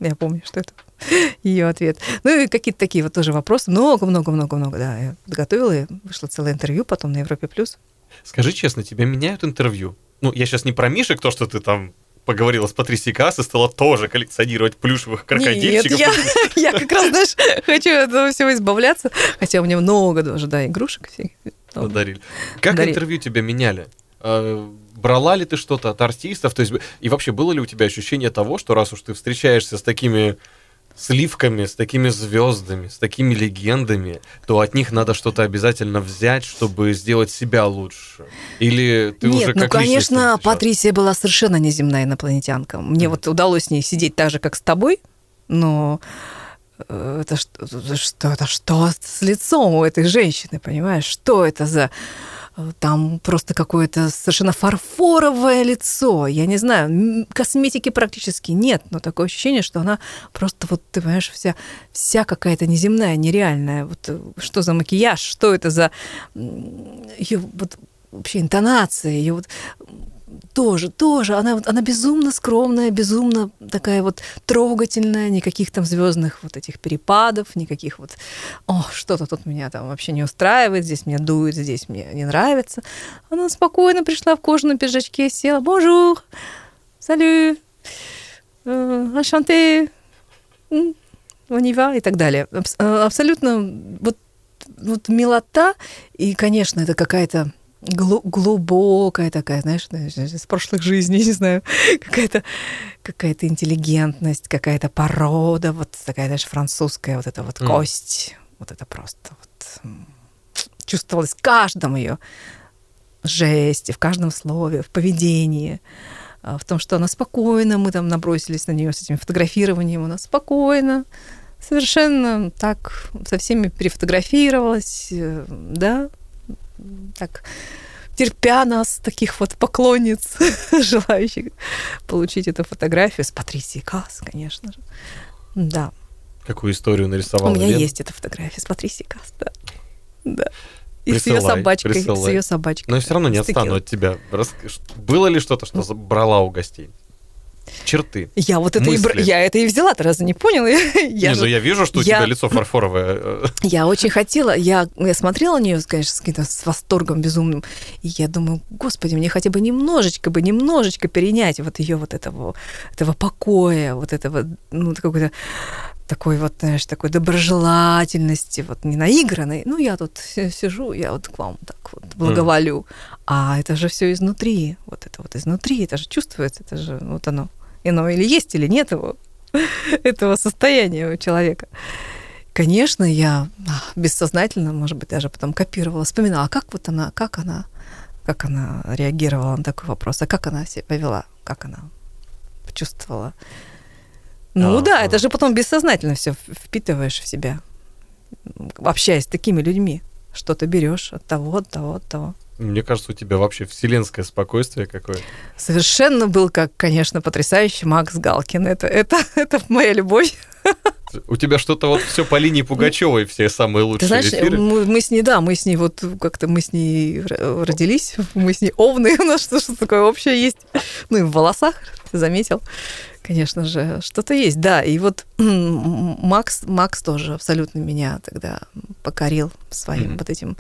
Я помню, что это ее ответ. Ну и какие-то такие вот тоже вопросы. Много-много-много-много, да. Я подготовила, и вышло целое интервью потом на Европе+. плюс. Скажи честно, тебя меняют интервью? Ну, я сейчас не про Мишек, то, что ты там поговорила с Патрисией Касс и стала тоже коллекционировать плюшевых Нет, крокодильчиков. я, я как раз, знаешь, хочу от этого всего избавляться. Хотя у меня много тоже, да, игрушек всех. Подарили. Как Дарили. интервью тебя меняли? А, Брала ли ты что-то от артистов? То есть, и вообще было ли у тебя ощущение того, что раз уж ты встречаешься с такими сливками, с такими звездами, с такими легендами, то от них надо что-то обязательно взять, чтобы сделать себя лучше? Или ты Нет, уже ну, как личность конечно? Патрисия была совершенно неземная инопланетянка. Мне Мгм. вот удалось с ней сидеть так же, как с тобой, но это что, это что, это что с лицом у этой женщины, понимаешь? Что это за... э, Там просто какое-то совершенно фарфоровое лицо. Я не знаю, косметики практически нет, но такое ощущение, что она просто вот, ты понимаешь, вся, вся какая-то неземная, нереальная. Вот э, что за макияж, что это за ее вот вообще интонация, ее вот тоже, тоже, она, она безумно скромная, безумно такая вот трогательная, никаких там звездных вот этих перепадов, никаких вот, о, что-то тут меня там вообще не устраивает, здесь меня дует, здесь мне не нравится. Она спокойно пришла в кожаном пиджачке, села, bonjour, salut, on y va» и так далее. Э, Абсолютно вот, вот милота, и, конечно, это какая-то глу- глубокая такая, знаешь, из прошлых жизней, не знаю, какая-то какая-то интеллигентность, какая-то порода, вот такая, знаешь, французская вот эта вот Мгм. кость, вот это просто вот чувствовалось в каждом ее жесте, в каждом слове, в поведении, а, в том, что она спокойна, мы там набросились на нее с этим фотографированием, она спокойно, совершенно так со всеми перефотографировалась, э, да, так терпя нас, таких вот поклонниц, желающих получить эту фотографию с Патрисией Касс, конечно же. Да. Какую историю нарисовала У меня Лена? есть эта фотография с Патрисией Касс, да. Да. И с Присылай, ее собачкой, присылай. с ее собачкой. Но я все равно не С отстану от тебя. Было ли что-то, что брала у гостей? Черты. Я вот это и, я это и взяла, ты разве не понял? Я, не, же- ну я вижу, что у я- тебя лицо фарфоровое. э, я очень хотела, я, я смотрела на нее, конечно, с, каким-то с восторгом безумным, и я думаю, господи, мне хотя бы немножечко бы, немножечко перенять вот ее вот этого, этого покоя, вот этого, ну, какой-то такой вот, знаешь, такой доброжелательности, вот не наигранной. Ну, я тут си- сижу, я вот к вам так вот благоволю. А это же все изнутри. Вот это вот изнутри, это же чувствуется, это же вот оно. Оно или есть, или нет его, этого состояния у человека. Конечно, я а, бессознательно, может быть, даже потом копировала, вспоминала, а как вот она, как она, как она реагировала на такой вопрос, а как она себя повела, как она почувствовала. Ну Ага. да, это же потом бессознательно все впитываешь в себя, общаясь с такими людьми. Что-то берешь от того, от того, от того. Мне кажется, у тебя вообще вселенское спокойствие какое-то. Совершенно был, как, конечно, потрясающий Макс Галкин. Это, это, это моя любовь. У тебя что-то вот все по линии Пугачевой, все самые лучшие Ты знаешь, эфиры. мы, мы с ней, да, мы с ней вот как-то мы с ней родились, мы с ней овны, у нас что- что-то такое общее есть. Ну и в волосах, ты заметил, конечно же, что-то есть, да. И вот Макс, Макс тоже абсолютно меня тогда покорил своим Мгм. вот этим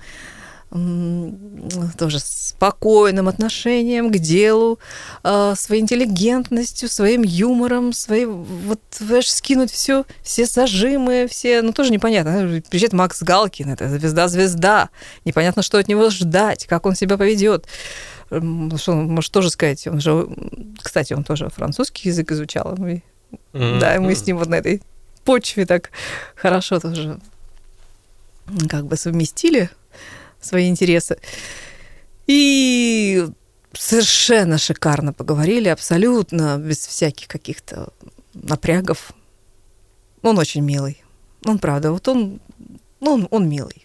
тоже спокойным отношением к делу, э, своей интеллигентностью, своим юмором, своей вот знаешь, скинуть все, все зажимы, все, ну тоже непонятно. Приезжает Макс Галкин, это звезда-звезда, непонятно, что от него ждать, как он себя поведет. Что он может тоже сказать? Он же, кстати, он тоже французский язык изучал. мы- Мгм. да, и мы с ним вот на этой почве так хорошо тоже как бы совместили свои интересы. И совершенно шикарно поговорили, абсолютно без всяких каких-то напрягов. Он очень милый. Он правда, вот он, ну, он, он милый.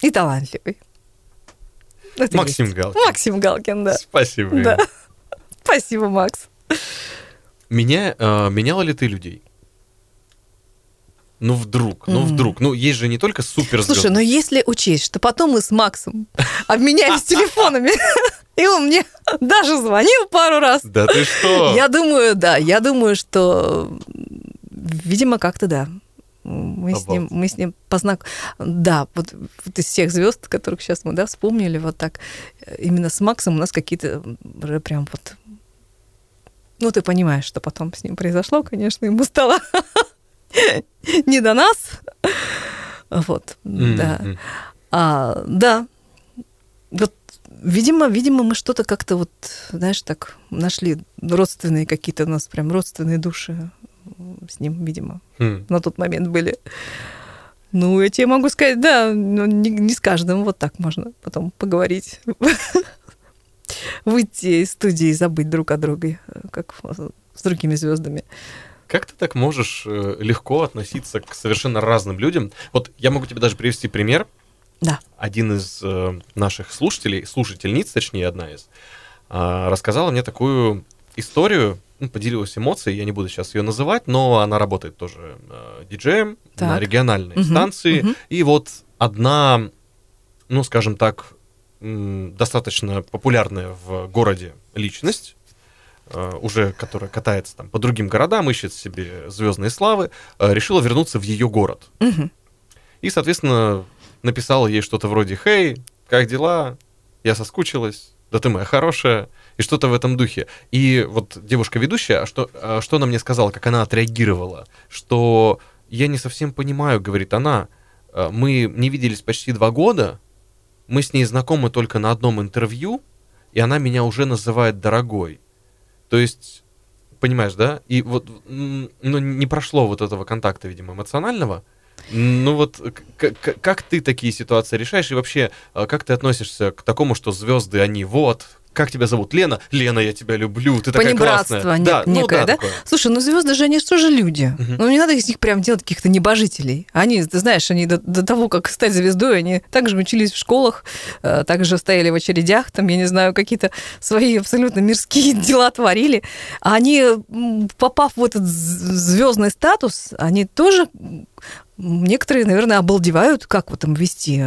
И талантливый. Это Максим есть. Галкин. Максим Галкин, да. Спасибо. Да. Спасибо, Макс. Меня, э, меняла ли ты людей? Ну вдруг, ну вдруг. Ну есть же не только суперзвезды. Слушай, ну если учесть, что потом мы с Максом обменялись телефонами, и он мне даже звонил пару раз, Да ты что? я думаю, да, я думаю, что, видимо, как-то да. Мы с ним, мы с ним познак... Да, вот, вот из всех звезд, которых сейчас мы, да, вспомнили, вот так, именно с Максом у нас какие-то прям вот... Ну, ты понимаешь, что потом с ним произошло, конечно, ему стало не до нас. Вот, да. А, да. Вот, видимо, видимо, мы что-то как-то вот, знаешь, так нашли родственные какие-то у нас прям родственные души с ним, видимо, Хм. на тот момент были. Ну, я тебе могу сказать, да, но не, не с каждым вот так можно потом поговорить. Выйти из студии и забыть друг о друге, э, как с другими звездами. Как ты так можешь э, легко относиться к совершенно разным людям? Вот я могу тебе даже привести пример. Да. Один из э, наших слушателей, слушательниц, точнее, одна из, а, рассказала мне такую историю, ну, поделилась эмоцией, я не буду сейчас ее называть, но она работает тоже э, диджеем на Так. региональной Мгм, станции. мгм. И вот одна, ну, скажем так, достаточно популярная в городе личность, уже которая катается там по другим городам, ищет себе звездные славы, э, решила вернуться в ее город. Мгм. И, соответственно, написала ей что-то вроде «Хей, как дела? Я соскучилась. Да ты моя хорошая». И что-то в этом духе. И вот девушка-ведущая, а что, а что она мне сказала, как она отреагировала? Что «Я не совсем понимаю», — говорит она, «э, «мы не виделись почти два года, мы с ней знакомы только на одном интервью, и она меня уже называет дорогой». То есть, понимаешь, да? И вот, ну, не прошло вот этого контакта, видимо, эмоционального, Ну вот как ты такие ситуации решаешь и вообще а, как ты относишься к такому, что звезды они вот как тебя зовут? Лена? Лена, я тебя люблю, ты такая классная. не- да, ну некое, да? такое. Слушай, ну звезды же они тоже люди. Мгм. Ну не надо из них прям делать каких-то небожителей. Они, ты знаешь, они до, до того, как стать звездой, они также учились в школах, э, также стояли в очередях, там, я не знаю, какие-то свои абсолютно мирские дела творили. А они, попав в этот звездный статус, они тоже, некоторые, наверное, обалдевают, как вот там вести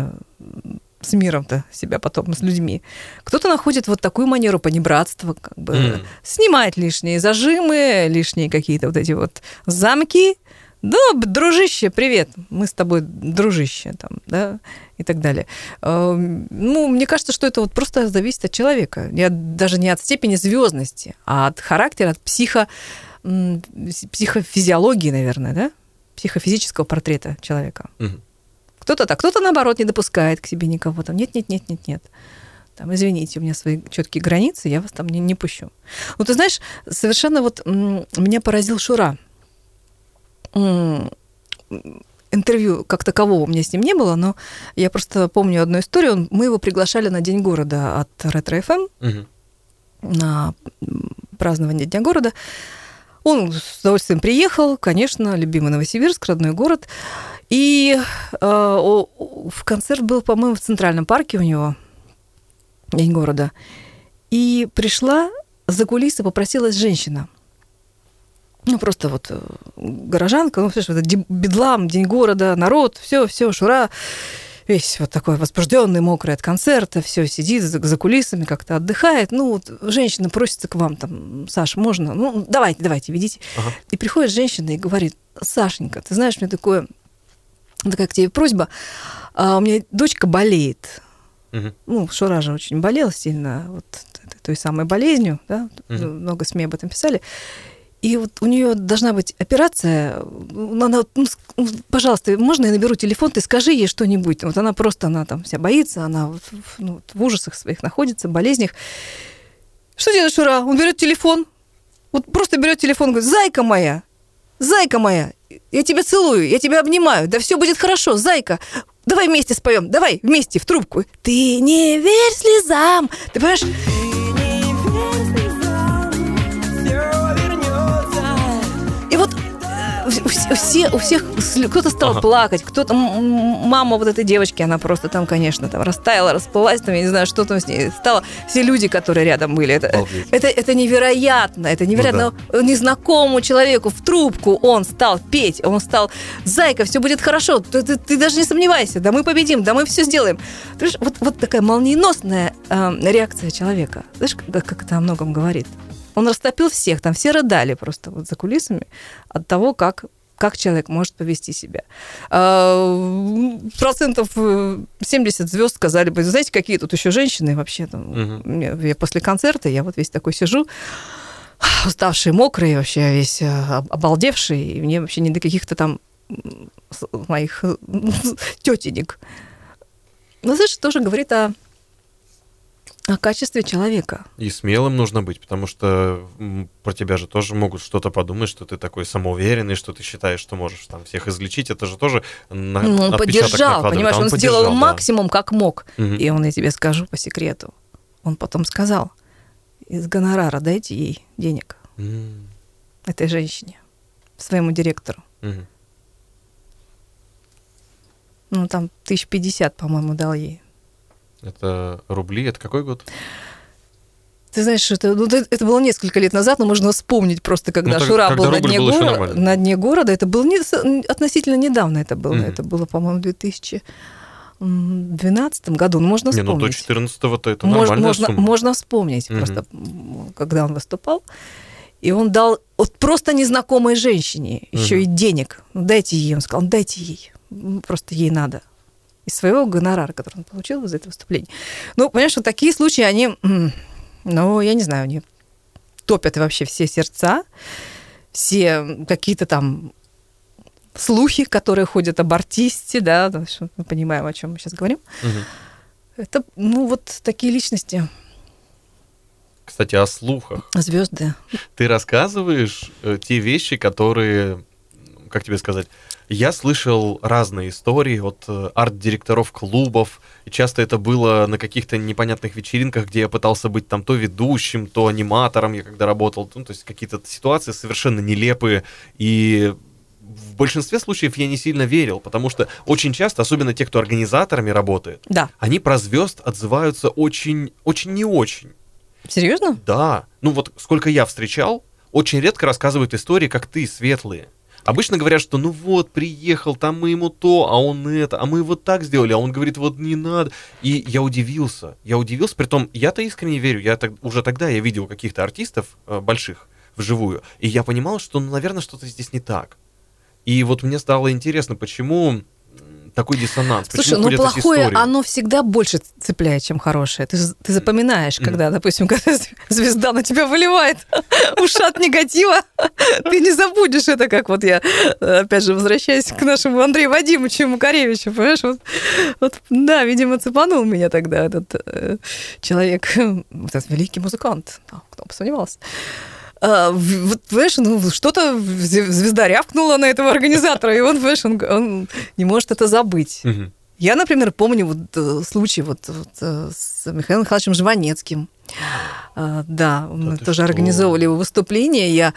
с миром-то себя потом, с людьми. Кто-то находит вот такую манеру понебратства, как бы М. снимает лишние зажимы, лишние какие-то вот эти вот замки. Да, дружище, привет, мы с тобой дружище, там, да, и так далее. Эм, Ну, мне кажется, что это вот просто зависит от человека. От- даже не от степени звездности, а от характера, от психо, психофизиологии, наверное, да, психофизического портрета человека. Мгм. Кто-то так, кто-то наоборот не допускает к себе никого. Там нет, нет, нет, нет, нет. Там, извините, у меня свои четкие границы, я вас там не, не пущу. Ну, ты знаешь, совершенно вот меня поразил Шура. Интервью как такового у меня с ним не было, но я просто помню одну историю. Мы его приглашали на День города от Ретро ФМ Мгм. на м, празднование Дня города. Он с удовольствием приехал, конечно, любимый Новосибирск, родной город. И э, в концерт был, по-моему, в Центральном парке у него, День города. И пришла за кулисы, попросилась женщина. Ну, просто вот э, горожанка, ну, слышишь, вот это бедлам, День города, народ, все, все, Шура, весь вот такой возбужденный, мокрый от концерта, все, сидит за, за кулисами, как-то отдыхает. Ну, вот женщина просится к вам, там, Саша, можно? Ну, давайте, давайте, ведите. Ага. И приходит женщина и говорит, Сашенька, ты знаешь, мне такое, такая к тебе просьба, а, у меня дочка болеет. Мгм. Ну, Шура же очень болела сильно вот той самой болезнью, да, Мгм. много СМИ об этом писали. И вот у нее должна быть операция. Ну, Она, ну, ну, пожалуйста, можно я наберу телефон, ты скажи ей что-нибудь. Вот она просто, она там вся боится, она вот, в- ну, вот в ужасах своих находится, болезнях. Что делает Шура? Он берет телефон, вот просто берет телефон, говорит, зайка моя, зайка моя, я тебя целую, я тебя обнимаю, да все будет хорошо, зайка. Давай вместе споем, давай вместе в трубку. Ты не верь слезам. Ты понимаешь? Все, у всех кто-то стал Ага. плакать, кто-то мама вот этой девочки, она просто там, конечно, там растаяла, расплылась, там я не знаю, что там с ней стало. Все люди, которые рядом были, это, Обалдеть. это, это невероятно, это невероятно. Незнакомому человеку в трубку он стал петь, он стал зайка, все будет хорошо, ты, ты- ты даже не сомневайся, да мы победим, да мы все сделаем. Ты знаешь, вот, вот такая молниеносная э, реакция человека. Знаешь, как, как это о многом говорит? Он растопил всех, там все рыдали просто вот за кулисами от того, как как человек может повести себя. А, Процентов э, 70 звезд сказали бы, знаете, какие тут еще женщины вообще там. Мне- Я после концерта, я вот весь такой сижу, уставший, мокрый, вообще весь э, об- обалдевший, и мне вообще не до каких-то там моих тетенек. Но знаешь, тоже говорит о, о качестве человека. И смелым нужно быть, потому что про тебя же тоже могут что-то подумать, что ты такой самоуверенный, что ты считаешь, что можешь там всех излечить. Это же тоже на, Ну, он поддержал, понимаешь, А он, поддержал, сделал да. максимум, как мог. Мгм. И он, я тебе скажу по секрету, он потом сказал, из гонорара дайте ей денег, М, этой женщине, своему директору. мгм. Ну, там тысяч пятьдесят, по-моему, дал ей. Это рубли, это какой год? Ты знаешь, это, ну, это было несколько лет назад, но можно вспомнить просто, когда Ну, так- Шура когда был на дне, был нормально. на дне города. Это было не, относительно недавно это было. Мгм. Это было, по-моему, в 2012 году. Ну, можно Не, ну вспомнить. до 14-го-то это Мож- нормальная можно, сумма. можно вспомнить Мгм. просто, когда он выступал. И он дал вот просто незнакомой женщине еще Мгм. и денег. Ну, дайте ей. Он сказал, дайте ей. Просто ей надо. Из своего гонорара, который он получил за это выступление. Ну, понимаешь, вот такие случаи, они, ну, я не знаю, они топят вообще все сердца, все какие-то там слухи, которые ходят об артисте, да, мы понимаем, о чем мы сейчас говорим. Мгм. Это, ну, вот такие личности, Кстати, о слухах. звезды. Ты рассказываешь э, те вещи, которые как тебе сказать, я слышал разные истории от э, арт-директоров клубов, и часто это было на каких-то непонятных вечеринках, где я пытался быть там то ведущим, то аниматором, я когда работал, ну, то есть какие-то ситуации совершенно нелепые, и в большинстве случаев я не сильно верил, потому что очень часто, особенно те, кто организаторами работает, Да. они про звезд отзываются очень, очень не очень. Серьезно? Да. Ну вот сколько я встречал, очень редко рассказывают истории, как ты, светлые. Обычно говорят, что ну вот, приехал, там мы ему то, а он это, а мы вот так сделали, а он говорит, вот не надо. И я удивился, я удивился, притом я-то искренне верю, я так, уже тогда я видел каких-то артистов э, больших вживую, и я понимал, что, ну, наверное, что-то здесь не так. И вот мне стало интересно, почему такой диссонанс, Слушай, почему ну ходят эти плохое, оно всегда больше цепляет, чем хорошее. Ты, ты запоминаешь, когда, допустим, когда звезда на тебя выливает ушат негатива, ты не забудешь это, как вот я, э, опять же, возвращаясь к нашему Андрею Вадимовичу Макаревичу, понимаешь, вот, вот, да, видимо, цепанул меня тогда этот э, человек, этот великий музыкант, да, кто бы сомневался. А, вот, понимаешь, ну, что-то зв- звезда рявкнула на этого организатора, и он, понимаешь, он, он не может это забыть. Мгм. Я, например, помню вот э, случай вот, вот, э, с Михаилом Михайловичем Жванецким. А, да, мы ты тоже что? организовывали его выступление. Я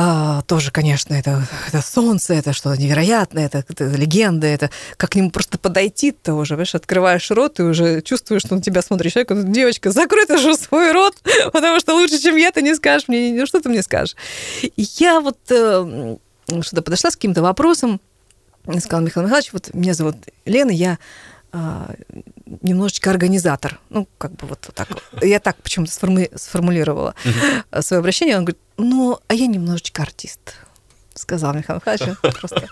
а, тоже, конечно, это, это солнце, это что-то невероятное, это, это легенда, это как к нему просто подойти-то уже, понимаешь, открываешь рот и уже чувствуешь, что на тебя смотрит человек, девочка, закрой ты же свой рот, потому что лучше, чем я, ты не скажешь мне, ну что ты мне скажешь. Я вот э, что-то подошла с каким-то вопросом, сказала, Михаил Михайлович, вот меня зовут Лена, я а, немножечко организатор. Ну, как бы вот, так. Я так почему-то сформи- сформулировала э, свое обращение. Он говорит, ну, а я немножечко артист, сказал Михаил Михайлович. Просто.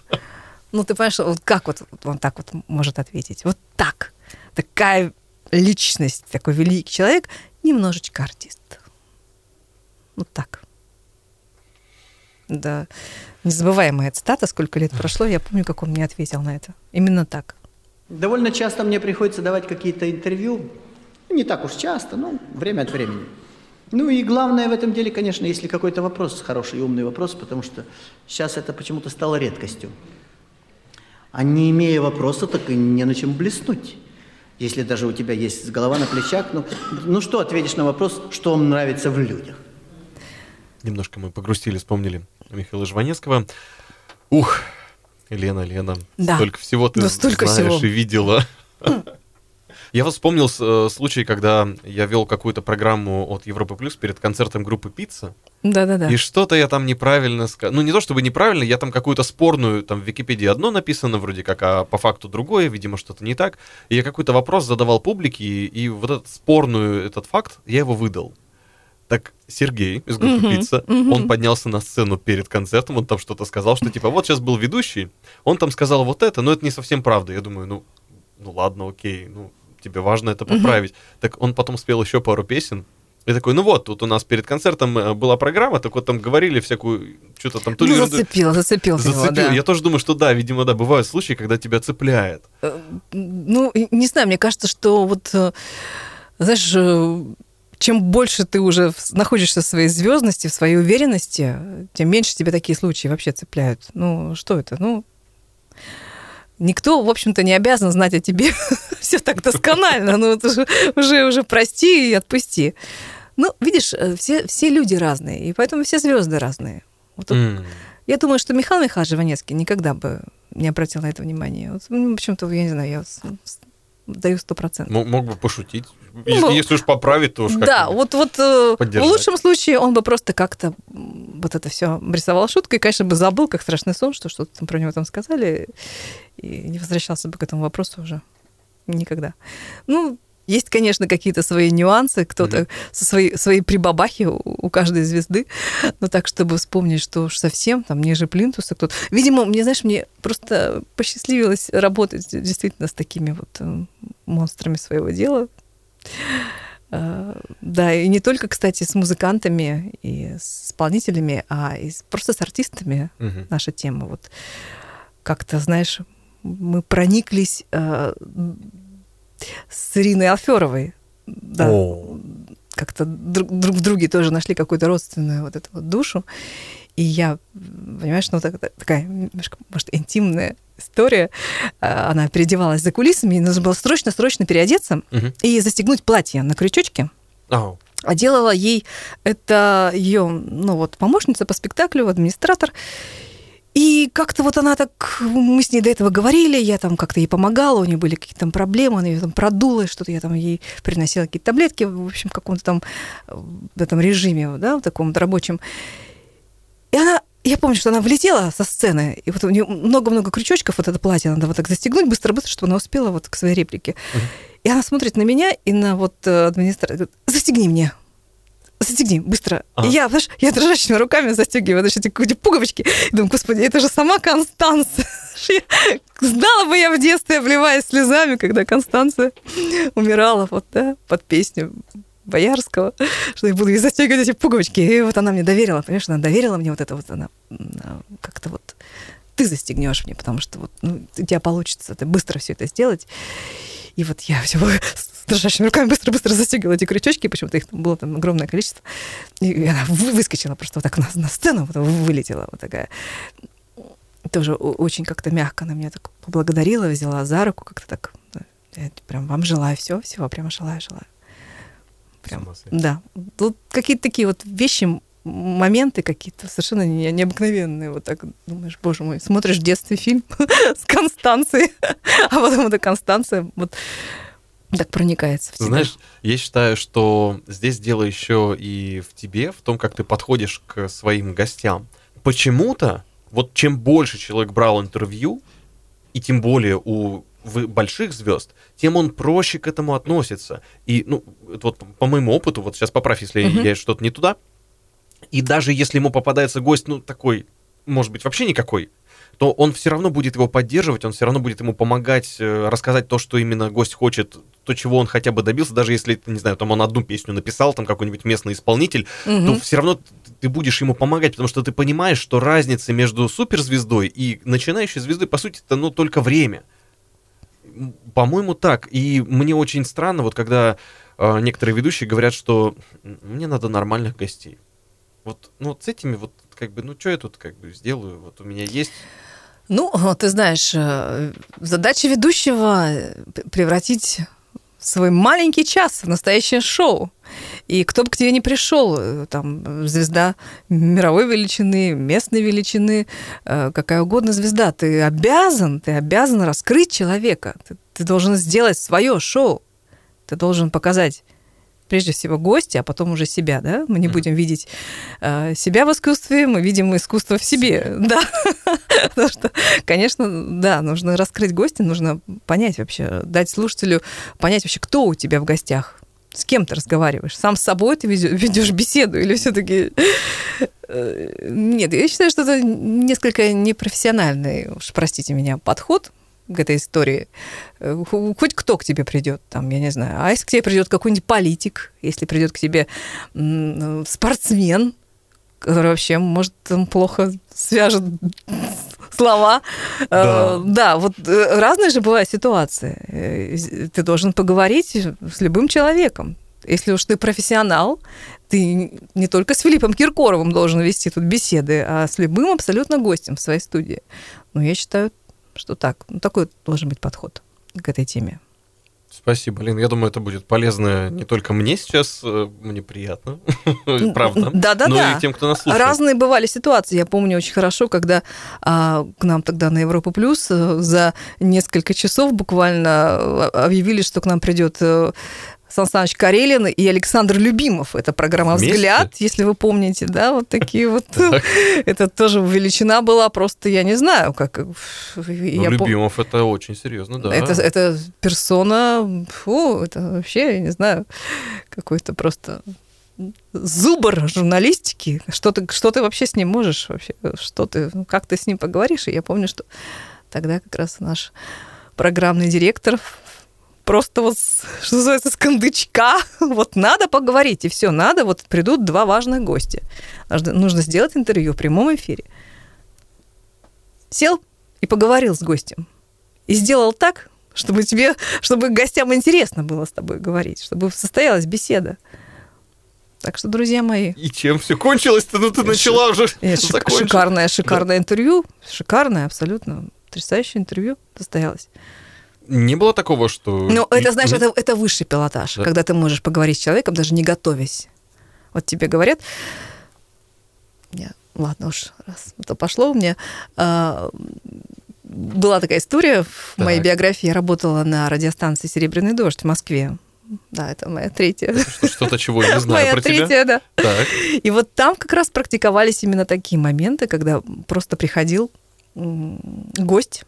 Ну, ты понимаешь, вот как вот он так вот может ответить? Вот так. Такая личность, такой великий человек, немножечко артист. Вот так. Да. Незабываемая цитата, сколько лет прошло, я помню, как он мне ответил на это. Именно так. Довольно часто мне приходится давать какие-то интервью. Ну, Не так уж часто, но время от времени. Ну и главное в этом деле, конечно, если какой-то вопрос, хороший и умный вопрос, потому что сейчас это почему-то стало редкостью. А не имея вопроса, так и не на чем блеснуть. Если даже у тебя есть голова на плечах, ну, ну что ответишь на вопрос, что вам нравится в людях? Немножко мы погрустили, вспомнили Михаила Жванецкого. Ух, Лена, Лена, Да. столько всего ты Да столько знаешь всего. и видела. Я вот вспомнил э, случай, когда я вел какую-то программу от Европы Плюс перед концертом группы Пицца, Да-да-да. и что-то я там неправильно сказал. Ну, не то чтобы неправильно, я там какую-то спорную, там в Википедии одно написано вроде как, а по факту другое, видимо, что-то не так. И я какой-то вопрос задавал публике, и, и вот этот спорную этот факт, я его выдал. Так Сергей из группы Мгм, Пицца, мгм. он поднялся на сцену перед концертом, он там что-то сказал, что типа, вот сейчас был ведущий, он там сказал вот это, но это не совсем правда. Я думаю, ну, ну ладно, окей, ну, тебе важно это поправить. Так он потом спел еще пару песен, и такой, ну вот, тут у нас перед концертом э, была программа, так вот там говорили всякую, что-то там... то Ну, ерунду- зацепил, зацепил его, Зацепил. да. Я тоже думаю, что да, видимо, да, бывают случаи, когда тебя цепляет. Ну, и не знаю, мне кажется, что вот, э, знаешь, э, чем больше ты уже находишься в своей звездности, в своей уверенности, тем меньше тебя такие случаи вообще цепляют. Ну, что это? Ну, никто, в общем-то, не обязан знать о тебе все так досконально. Ну, это же уже, уже прости и отпусти. Ну, видишь, э, все, все люди разные, и поэтому все звезды разные. Вот М. я думаю, что Михаил Михайлович Жванецкий никогда бы не обратил на это внимание. Вот, ну, почему-то, я не знаю, я даю сто процентов. Мог бы пошутить. Ну, Если, уж поправить, то уж Да, вот, вот э, в лучшем случае он бы просто как-то вот это все рисовал шуткой, и, конечно, бы забыл, как страшный сон, что что-то про него там сказали, и не возвращался бы к этому вопросу уже никогда. Ну, есть, конечно, какие-то свои нюансы, кто-то со своей, своей прибабахи у, у каждой звезды, но так, чтобы вспомнить, что уж совсем там ниже плинтуса кто-то. Видимо, мне, знаешь, мне просто посчастливилось работать действительно с такими вот э, монстрами своего дела. Э, Да, и не только, кстати, с музыкантами и с исполнителями, а и просто с артистами Мгм. наша тема. Вот как-то, знаешь, мы прониклись э, с Ириной Алферовой. Да, О. как-то друг, друг в друге тоже нашли какую-то родственную вот эту вот душу. И я, понимаешь, ну, так- так- такая немножко, может, интимная история. А, Она переодевалась за кулисами, и нужно было срочно-срочно переодеться Мгм. и застегнуть платье на крючочке. Ау. А делала ей это ее, ну вот, помощница по спектаклю, администратор. И как-то вот она так, мы с ней до этого говорили, я там как-то ей помогала, у нее были какие-то там проблемы, она ее там продула, что-то я там ей приносила какие-то таблетки, в общем, в каком-то там э, в этом режиме, да, в таком вот рабочем. И она, я помню, что она влетела со сцены, и вот у нее много-много крючочков, вот это платье надо вот так застегнуть быстро-быстро, чтобы она успела вот к своей реплике. И она смотрит на меня и на вот э, администратора, говорит, застегни мне. Застегни, быстро. А. И я, знаешь, я дрожащими руками застегиваю значит, эти какие-то пуговички. И думаю, господи, это же сама Констанция. Знала бы я в детстве, обливаясь слезами, когда Констанция умирала вот, да, под песню Боярского, что я буду ей застегивать эти пуговички. И вот она мне доверила, понимаешь, она доверила мне вот это вот, она как-то вот ты застегнешь мне, потому что вот ну, у тебя получится ты быстро все это сделать. И вот я все с дрожащими руками быстро-быстро застегивала эти крючочки, почему-то их там было там огромное количество. И она вы- выскочила просто вот так на, на сцену, вот вылетела вот такая. Тоже очень как-то мягко она меня так поблагодарила, взяла за руку, как-то так. да, прям вам желаю всего, всего, прямо желаю, желаю. Прям, да. Тут какие-то такие вот вещи, моменты какие-то совершенно не- необыкновенные. Вот так думаешь, боже мой, смотришь в детстве фильм с Констанцией, а потом эта Констанция вот так проникается в тебя. Знаешь, я считаю, что здесь дело еще и в тебе, в том, как ты подходишь к своим гостям. Почему-то, вот чем больше человек брал интервью, и тем более у в- больших звезд, тем он проще к этому относится. И, ну, вот по моему опыту, вот сейчас поправь, если Мгм. я что-то не туда. И даже если ему попадается гость, ну, такой, может быть, вообще никакой, то он все равно будет его поддерживать, он все равно будет ему помогать э, рассказать то, что именно гость хочет, то, чего он хотя бы добился, даже если, не знаю, там он одну песню написал, там какой-нибудь местный исполнитель, то Мгм. все равно ты будешь ему помогать, потому что ты понимаешь, что разница между суперзвездой и начинающей звездой, по сути, это ну, только время. По-моему, так. И мне очень странно, вот когда э, некоторые ведущие говорят, что «М, мне надо нормальных гостей. Вот, ну, вот с этими вот как бы, ну, что я тут как бы сделаю? Вот у меня есть Ну, ты знаешь, э, задача ведущего превратить свой маленький час в настоящее шоу. И кто бы к тебе ни пришел, э, там, звезда мировой величины, местной величины, э, какая угодно звезда, ты обязан, ты обязан раскрыть человека. Ты, ты должен сделать свое шоу. Ты должен показать прежде всего гостя, а потом уже себя, да? Мы не будем видеть э, себя в искусстве, мы видим искусство в себе, да. Потому что, конечно, да, нужно раскрыть гостя, нужно понять вообще, дать слушателю понять вообще, кто у тебя в гостях, с кем ты разговариваешь, сам с собой ты ведешь беседу или все-таки... Нет, я считаю, что это несколько непрофессиональный, уж простите меня, подход к этой истории. Э, Хоть кто к тебе придет, там, я не знаю. А если к тебе придет какой-нибудь политик, если придет к тебе м, спортсмен, который вообще, может, там плохо свяжет слова. Э, Да. Да, вот э, разные же бывают ситуации. Э, Ты должен поговорить с любым человеком. Если уж ты профессионал, ты не только с Филиппом Киркоровым должен вести тут беседы, а с любым абсолютно гостем в своей студии. Ну, я считаю, что так. Ну, такой должен быть подход к этой теме. Спасибо, Лин. Я думаю, это будет полезно не только мне сейчас, э, мне приятно, правда, Да-да-да. но и тем, кто нас слушает. Разные бывали ситуации. Я помню очень хорошо, когда а, к нам тогда на Европу Плюс э, за несколько часов буквально э, объявили, что к нам придет Сан Саныч Карелин и Александр Любимов. Это программа Вместе? «Взгляд», если вы помните, да, вот такие вот. Это тоже величина была, просто я не знаю, как... Ну, Любимов это очень серьезно, да. Это, это персона, фу, это вообще, я не знаю, какой-то просто зубр журналистики. Что ты, что ты вообще с ним можешь вообще? Что ты, ну, как ты с ним поговоришь? И я помню, что тогда как раз наш программный директор просто вот, что называется, с кондычка. Вот надо поговорить, и все, надо. Вот придут два важных гостя. Нужно, сделать интервью в прямом эфире. Сел и поговорил с гостем. И сделал так, чтобы тебе, чтобы гостям интересно было с тобой говорить, чтобы состоялась беседа. Так что, друзья мои, И чем все кончилось-то? Ну, ты начала уже Нет, шик- шикарное, шикарное интервью. Шикарное, абсолютно. Потрясающее интервью состоялось. Не было такого, что... Ну, это, знаешь, это, это высший пилотаж, Да. когда ты можешь поговорить с человеком, даже не готовясь. Вот тебе говорят, я, ладно уж, раз это пошло у меня. а, была такая история в моей Так. биографии. Я работала на радиостанции «Серебряный дождь» в Москве. Да, это моя третья. Что- Что-то, чего я не знаю Моя про тебя. третья, да. Так. И вот там как раз практиковались именно такие моменты, когда просто приходил гость,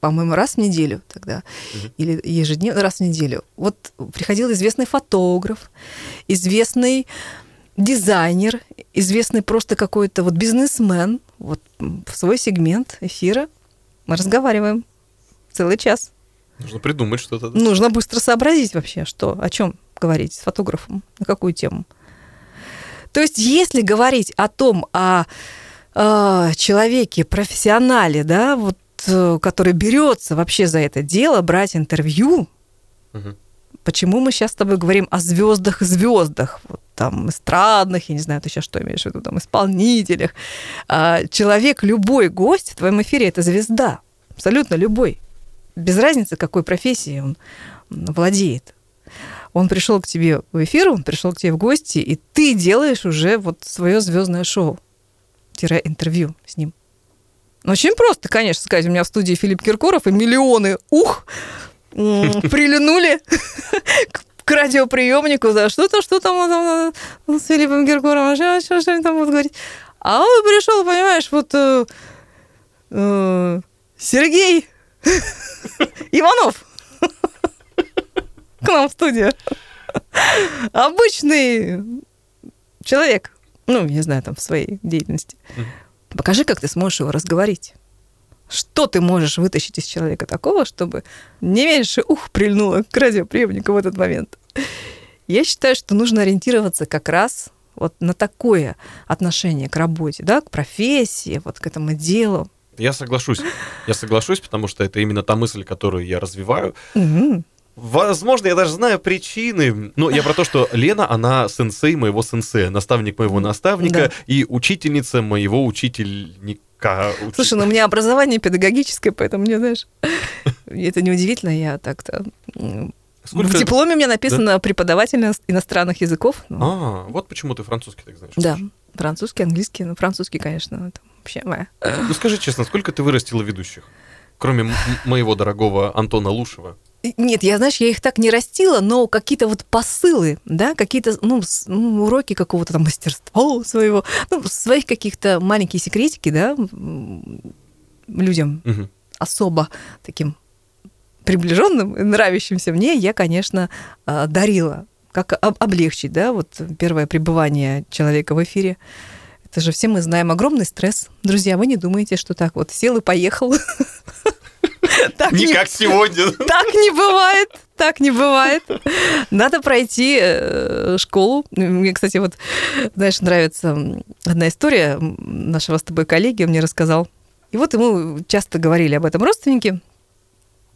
по-моему, раз в неделю тогда, или ежедневно, раз в неделю. Вот приходил известный фотограф, известный дизайнер, известный просто какой-то вот бизнесмен, вот в свой сегмент эфира. Мы разговариваем целый час. Нужно придумать что-то. Нужно быстро сообразить вообще, что, о чем говорить с фотографом, на какую тему. То есть, если говорить о том, о, э, человеке, профессионале, да, вот, который берется вообще за это дело, брать интервью, почему мы сейчас с тобой говорим о звездах и звездах, вот там эстрадных, я не знаю, ты сейчас что имеешь в виду, там исполнителях. А, человек, любой гость в твоем эфире это звезда, абсолютно любой. Без разницы, какой профессией он владеет. Он пришел к тебе в эфир, он пришел к тебе в гости, и ты делаешь уже вот свое звездное шоу, интервью с ним. Ну, очень просто, конечно, сказать, у меня в студии Филипп Киркоров, и миллионы ух м, прильнули к- радиоприемнику, да, что-то, что там он с Филиппом Киркоровым, что, что, что они там будут говорить. А он пришел, понимаешь, вот э, э, Сергей Иванов к нам в студию. Обычный человек, ну, не знаю, там, в своей деятельности. Покажи, как ты сможешь его разговорить. Что ты можешь вытащить из человека такого, чтобы не меньше ух прильнуло к радиоприемнику в этот момент? Я считаю, что нужно ориентироваться как раз вот на такое отношение к работе, да, к профессии, вот к этому делу. Я соглашусь. Я соглашусь, потому что это именно та мысль, которую я развиваю. Мгм. Возможно, я даже знаю причины. Но я про то, что Лена, она сенсей моего сенсея, наставник моего наставника Да. и учительница моего учительника. Учи- Слушай, ну у меня образование педагогическое, поэтому мне, знаешь, это неудивительно, я так-то... Сколько- В дипломе у меня написано преподаватель ино- иностранных языков. Ну, А, вот почему ты французский так знаешь. Да, французский, английский, ну, французский, конечно, это вообще моя. Ну скажи честно, сколько ты вырастила ведущих? Кроме моего дорогого Антона Лушева. Нет, я, знаешь, я их так не растила, но какие-то вот посылы, да, какие-то, ну, ну, уроки какого-то там мастерства своего, ну, своих каких-то маленькие секретики, да, людям Мгм. особо таким приближенным нравящимся мне, я, конечно, а, дарила. Как об- облегчить, да, вот первое пребывание человека в эфире. Это же все мы знаем огромный стресс. Друзья, вы не думаете, что так вот сел и поехал? Так Не не- как сегодня. так не бывает, так не бывает. Надо пройти э, школу. Мне, кстати, вот, знаешь, нравится одна история нашего с тобой коллеги, он мне рассказал. И вот ему часто говорили об этом родственники.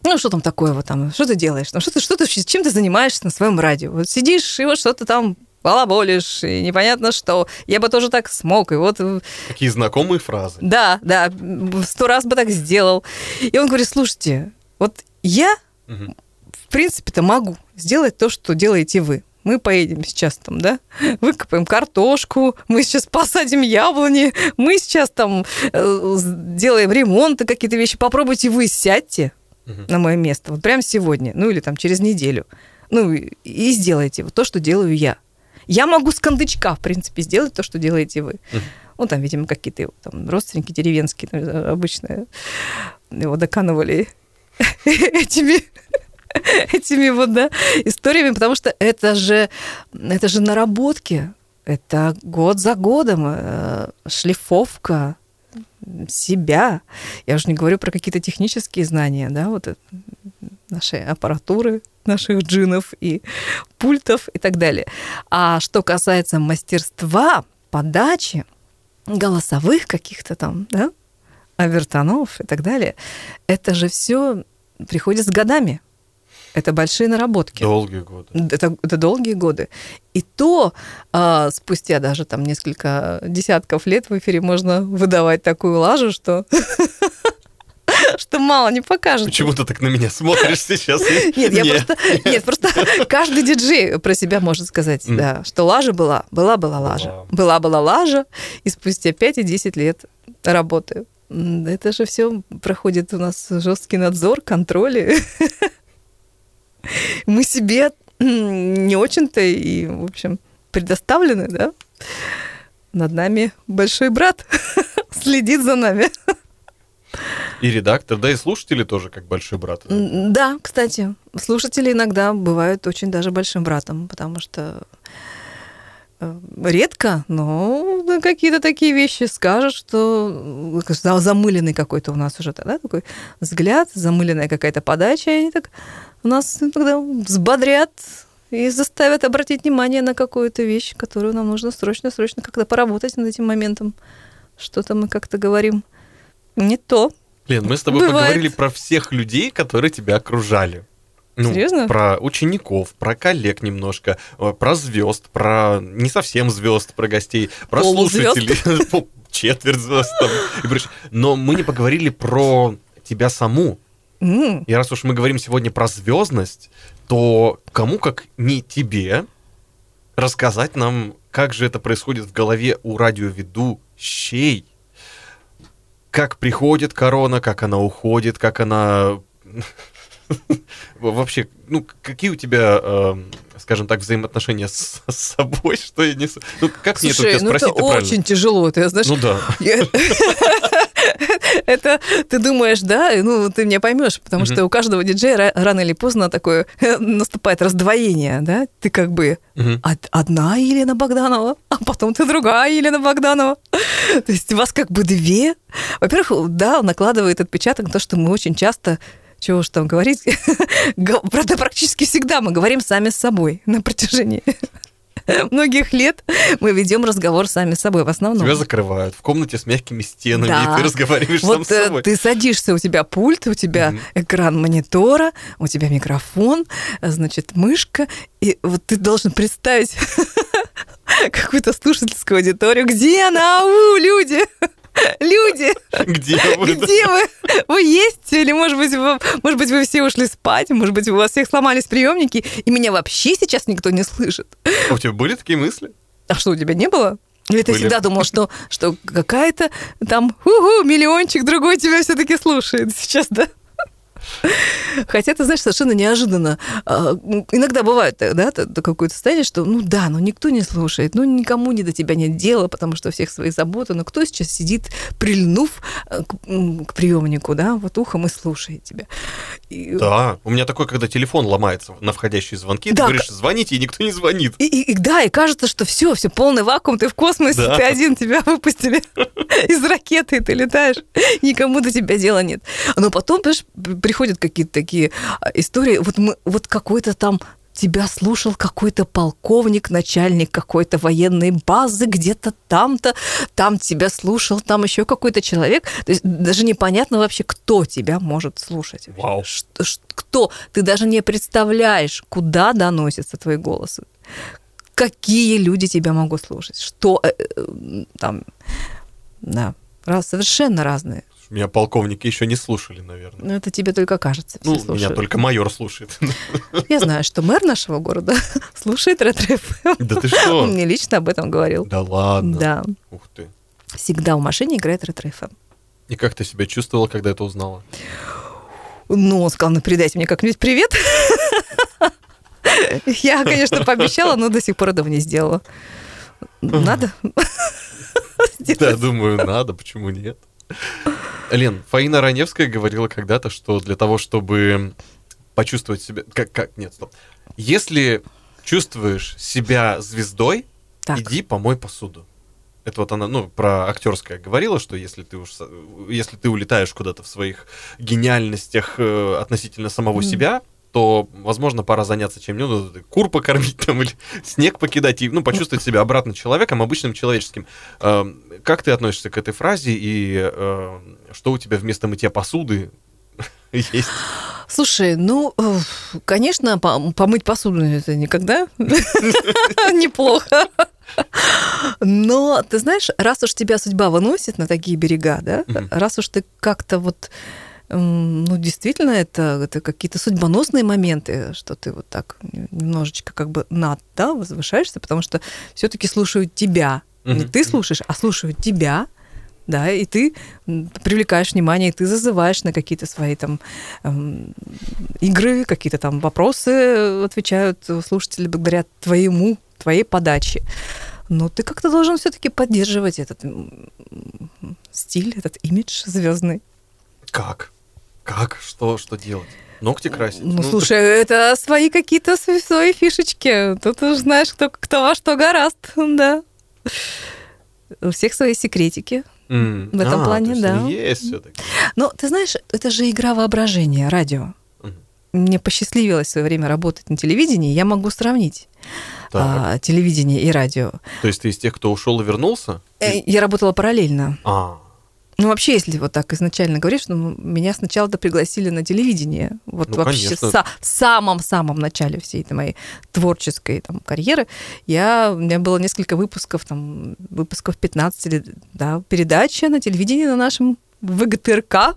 Ну, что там такое вот там, что ты делаешь? Ну, что ты, что ты, чем ты занимаешься на своем радио? Вот сидишь и вот что-то там балаболишь, и непонятно что. Я бы тоже так смог, и вот э, Какие знакомые фразы. да, да, сто раз бы так сделал. И он говорит, слушайте, вот я, Мгм. в принципе-то могу сделать то, что делаете вы. Мы поедем сейчас там, да, выкопаем картошку, мы сейчас посадим яблони, мы сейчас там э, сделаем ремонт и какие-то вещи. Попробуйте вы сядьте Мгм. на мое место, вот прямо сегодня, ну или там через неделю. Ну и, и сделайте вот то, что делаю я. Я могу с кондычка, в принципе, сделать то, что делаете вы. Ну, там, видимо, какие-то там родственники деревенские ну, обычно его доканывали этими этими вот, да, историями, потому что это же, это же наработки, это год за годом, э, шлифовка себя. Я уже не говорю про какие-то технические знания, да, вот это, нашей аппаратуры, наших джинов и пультов и так далее. А что касается мастерства, подачи, голосовых каких-то там, да, авертонов и так далее, это же все приходит с годами. Это большие наработки. Долгие годы. Это, это долгие годы. И то а, спустя даже там несколько десятков лет в эфире можно выдавать такую лажу, что что мало не покажет. Почему ты так на меня смотришь сейчас? Нет, я просто, нет, просто каждый диджей про себя может сказать, да, что лажа была, была была лажа, была была лажа, и спустя 5 и 10 лет работаю. Это же все проходит у нас жесткий надзор, контроль. Мы себе не очень-то и, в общем, предоставлены, да? Над нами большой брат следит за нами. И редактор, да и слушатели тоже как большой брат. Да, кстати, слушатели иногда бывают очень даже большим братом, потому что э, редко, но какие-то такие вещи скажешь, что замыленный какой-то у нас уже да, такой взгляд, замыленная какая-то подача, и они так у нас иногда взбодрят и заставят обратить внимание на какую-то вещь, которую нам нужно срочно-срочно как-то поработать над этим моментом. Что-то мы как-то говорим не то. Лен, мы с тобой Бывает. поговорили про всех людей, которые тебя окружали. Ну, Серьезно? Про учеников, про коллег немножко, э, про звезд, про не совсем звезд, про гостей, про слушателей, четверть звезд. Но мы не поговорили про тебя саму. И раз уж мы говорим сегодня про звездность, то кому как не тебе рассказать нам, как же это происходит в голове у радиоведущей, как приходит корона, как она уходит, как она вообще, ну, какие у тебя, э, скажем так, взаимоотношения с, собой, что я не... Ну, как мне это ну спросить это очень тяжело, ты знаешь... Ну да. Это ты думаешь, да, ну ты меня поймешь, потому что у каждого диджея рано или поздно такое наступает раздвоение, да, ты как бы одна Елена Богданова, а потом ты другая Елена Богданова. То есть у вас как бы две. Во-первых, да, накладывает отпечаток на то, что мы очень часто чего уж там говорить, правда, практически всегда мы говорим сами с собой на протяжении многих лет мы ведем разговор сами с собой в основном. Тебя закрывают в комнате с мягкими стенами, да. и ты разговариваешь вот сам с собой. Ты садишься, у тебя пульт, у тебя mm-hmm. экран монитора, у тебя микрофон, значит, мышка, и вот ты должен представить какую-то слушательскую аудиторию. Где она? Ау, люди! Люди! Где вы? Где вы? Вы есть? Или, может быть, вы, может быть, вы все ушли спать? Может быть, у вас всех сломались приемники, и меня вообще сейчас никто не слышит? А у тебя были такие мысли? А что, у тебя не было? Или ты Были. всегда думал, что, что какая-то там ху-ху, миллиончик другой тебя все-таки слушает сейчас, да? Хотя, ты знаешь, совершенно неожиданно. А, иногда бывает, да, какое-то состояние, что, ну да, но никто не слушает, ну никому не до тебя нет дела, потому что у всех свои заботы, но кто сейчас сидит, прильнув э, к, к приемнику, да, вот ухом и слушает тебя. И... Да, у меня такое, когда телефон ломается на входящие звонки, да, ты говоришь, звоните, и никто не звонит. И, и, и да, и кажется, что все, все полный вакуум, ты в космосе, да. ты один, тебя выпустили из ракеты, и ты летаешь, никому до тебя дела нет. Но потом, понимаешь, приходят какие-то такие а, истории. Вот, мы, вот какой-то там тебя слушал какой-то полковник, начальник какой-то военной базы, где-то там-то, там тебя слушал, там еще какой-то человек. То есть даже непонятно вообще, кто тебя может слушать. Вау. Что, кто? Ты даже не представляешь, куда доносятся твои голосы. Какие люди тебя могут слушать. Что э, э, там... Да, раз, совершенно разные. Меня полковники еще не слушали, наверное. Ну, это тебе только кажется. Ну, слушают. меня только майор слушает. Я знаю, что мэр нашего города слушает ретро Да ты что? Он мне лично об этом говорил. Да ладно? Да. Ух ты. Всегда в машине играет ретро И как ты себя чувствовала, когда это узнала? Ну, он сказал, ну, передайте мне как-нибудь привет. Я, конечно, пообещала, но до сих пор этого не сделала. Надо? Да, думаю, надо, почему нет? Лен, Фаина Раневская говорила когда-то, что для того, чтобы почувствовать себя... Как, как? Нет, стоп. Если чувствуешь себя звездой, так. иди помой посуду. Это вот она, ну, про актерское говорила, что если ты уж, если ты улетаешь куда-то в своих гениальностях э, относительно самого mm. себя, то, возможно, пора заняться чем-нибудь, кур покормить там или снег покидать, и, ну, почувствовать себя обратно человеком, обычным человеческим. Э, как ты относишься к этой фразе, и э, что у тебя вместо мытья посуды есть? Слушай, ну, конечно, по- помыть посуду это никогда неплохо. Но, ты знаешь, раз уж тебя судьба выносит на такие берега, да, раз уж ты как-то вот, ну, действительно, это, это какие-то судьбоносные моменты, что ты вот так немножечко как бы над, да, возвышаешься, потому что все-таки слушают тебя. Не Мгм. ты слушаешь, а слушают тебя, да, и ты привлекаешь внимание, и ты зазываешь на какие-то свои там эм, игры, какие-то там вопросы э, отвечают слушатели благодаря твоему, твоей подаче. Но ты как-то должен все-таки поддерживать этот стиль, этот имидж звездный. Как? Как? Что, что делать? Ногти красить? Ну, слушай, это свои какие-то св- свои фишечки. Тут уж знаешь, кто, кто во что гораст, да. У всех свои секретики. М, в этом а, плане, да. Есть все-таки. Но ты знаешь, это же игра воображения, радио. Мгм. Мне посчастливилось в свое время работать на телевидении, я могу сравнить Так. а, телевидение и радио. То есть ты из тех, кто ушел и вернулся? Э, Я работала параллельно. А, Ну, вообще, если вот так изначально говоришь, ну, меня сначала-то пригласили на телевидение. Вот Ну, вообще са- в самом-самом начале всей этой моей творческой там, карьеры я, у меня было несколько выпусков, там, выпусков 15 или, да, передачи на телевидении на нашем ВГТРК,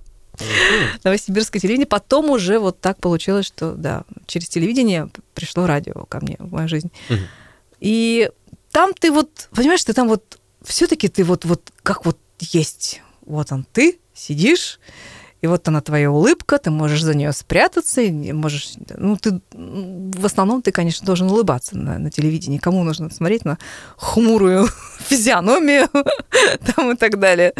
Новосибирское телевидение. Потом уже вот так получилось, что, да, через телевидение пришло радио ко мне в мою жизнь. И там ты вот, понимаешь, ты там вот, все-таки ты вот, вот как вот есть. Вот он ты, сидишь, и вот она твоя улыбка, ты можешь за нее спрятаться, можешь, ну, ты, в основном ты, конечно, должен улыбаться на, на телевидении. Кому нужно смотреть на хмурую физиономию там и так далее.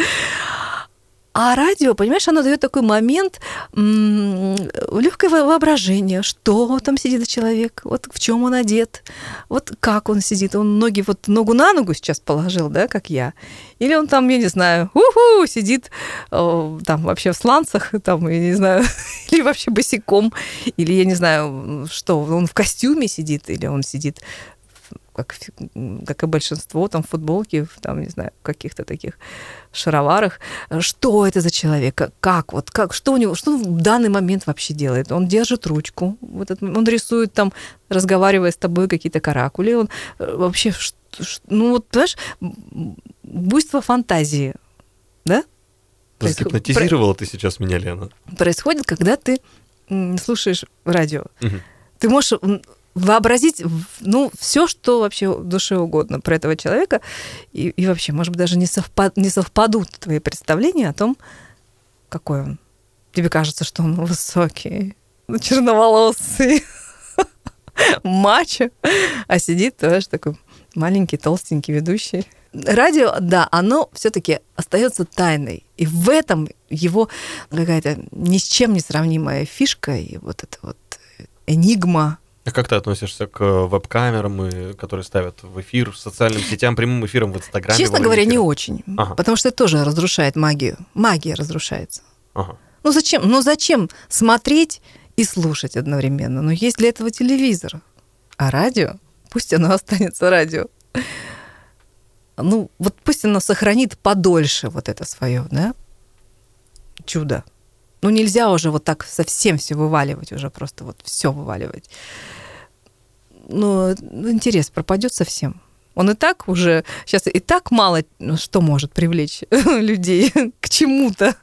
А радио, понимаешь, оно дает такой момент легкое воображение, что там сидит человек, вот в чем он одет, вот как он сидит. Он ноги вот ногу на ногу сейчас положил, да, как я. Или он там, я не знаю, уху, сидит э, там вообще в сланцах, там, я не знаю, или вообще босиком, или я не знаю, что, он в костюме сидит, или он сидит как, как и большинство, там, в футболке, в, там, не знаю, в каких-то таких шароварах. Что это за человек? Как вот, как, что у него, что он в данный момент вообще делает? Он держит ручку, вот этот, он рисует там, разговаривая с тобой, какие-то каракули, он э, вообще, ну вот, понимаешь, буйство фантазии, да? загипнотизировала ты сейчас меня, Лена. Происходит, когда ты слушаешь радио. Мгм. Ты можешь вообразить, ну, все, что вообще душе угодно про этого человека, и, и вообще, может быть, даже не, совпад, не совпадут твои представления о том, какой он. Тебе кажется, что он высокий, черноволосый, мачо, а сидит тоже такой маленький, толстенький ведущий. Радио, да, оно все-таки остается тайной. И в этом его какая-то ни с чем не сравнимая фишка и вот эта вот энигма. А как ты относишься к э, веб-камерам, которые ставят в эфир, социальным сетям, прямым эфиром в Инстаграме? Честно говоря, не очень. Ага. Потому что это тоже разрушает магию. Магия разрушается. Ага. Ну зачем? Ну зачем смотреть и слушать одновременно? Ну есть для этого телевизор. А радио? Пусть оно останется радио. Ну, вот пусть оно сохранит подольше вот это свое, да? Чудо. Ну, нельзя уже вот так совсем все вываливать, уже просто вот все вываливать. Ну, интерес пропадет совсем. Он и так уже, сейчас и так мало ну, что может привлечь людей к чему-то,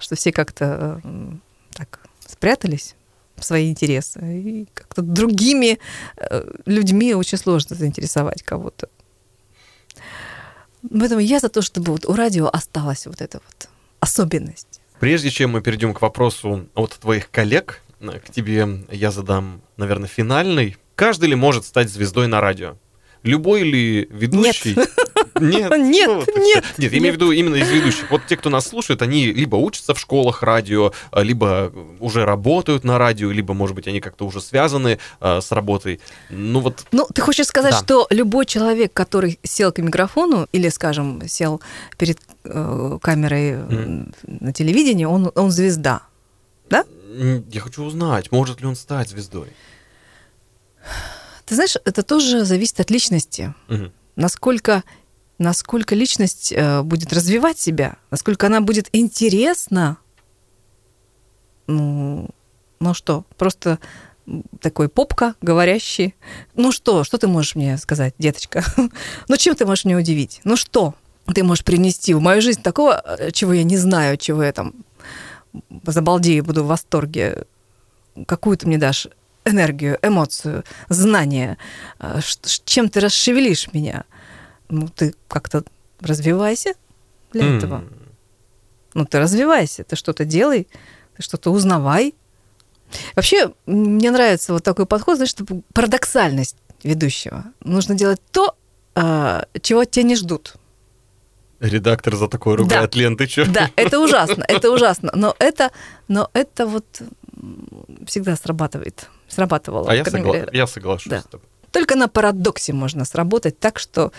что все как-то э, так спрятались свои интересы. И как-то другими э, людьми очень сложно заинтересовать кого-то. Поэтому я за то, чтобы вот у радио осталась вот эта вот особенность. Прежде чем мы перейдем к вопросу от твоих коллег, э, к тебе я задам, наверное, финальный. Каждый ли может стать звездой на радио? Любой ли ведущий? Нет. Нет, нет, что- Нет, я имею в виду именно из ведущих. Вот те, кто нас слушает, они либо учатся в школах радио, а, либо уже работают на радио, либо, может быть, они как-то уже связаны а, с работой. Ну вот, Ну, ты хочешь сказать, Да. что любой человек, который сел к микрофону или, скажем, сел перед э, камерой э, на телевидении, он, он звезда. м, я хочу узнать, может ли он стать звездой. Ты знаешь, это тоже зависит от личности. Мгм. Насколько, насколько личность э, будет развивать себя, насколько она будет интересна ну, Ну что, просто такой попка, говорящий. Ну что, что ты можешь мне сказать, деточка? Ну чем ты можешь меня удивить? Ну что ты можешь принести в мою жизнь такого, э, чего я не знаю, чего я там забалдею, буду в восторге? Какую ты мне дашь энергию, эмоцию, знание? Э, Чем ты расшевелишь меня? Ну, ты как-то развивайся для М. этого. Ну, ты развивайся, ты что-то делай, ты что-то узнавай. Вообще, мне нравится вот такой подход, чтобы парадоксальность ведущего. Нужно делать то, а, чего от тебя не ждут. Редактор за такое ругает. Лен, ты чё? Да, это ужасно, это ужасно. Но это, но это вот всегда срабатывает. Срабатывало. А я, согла- я соглашусь Да. с тобой. Только на парадоксе можно сработать так, что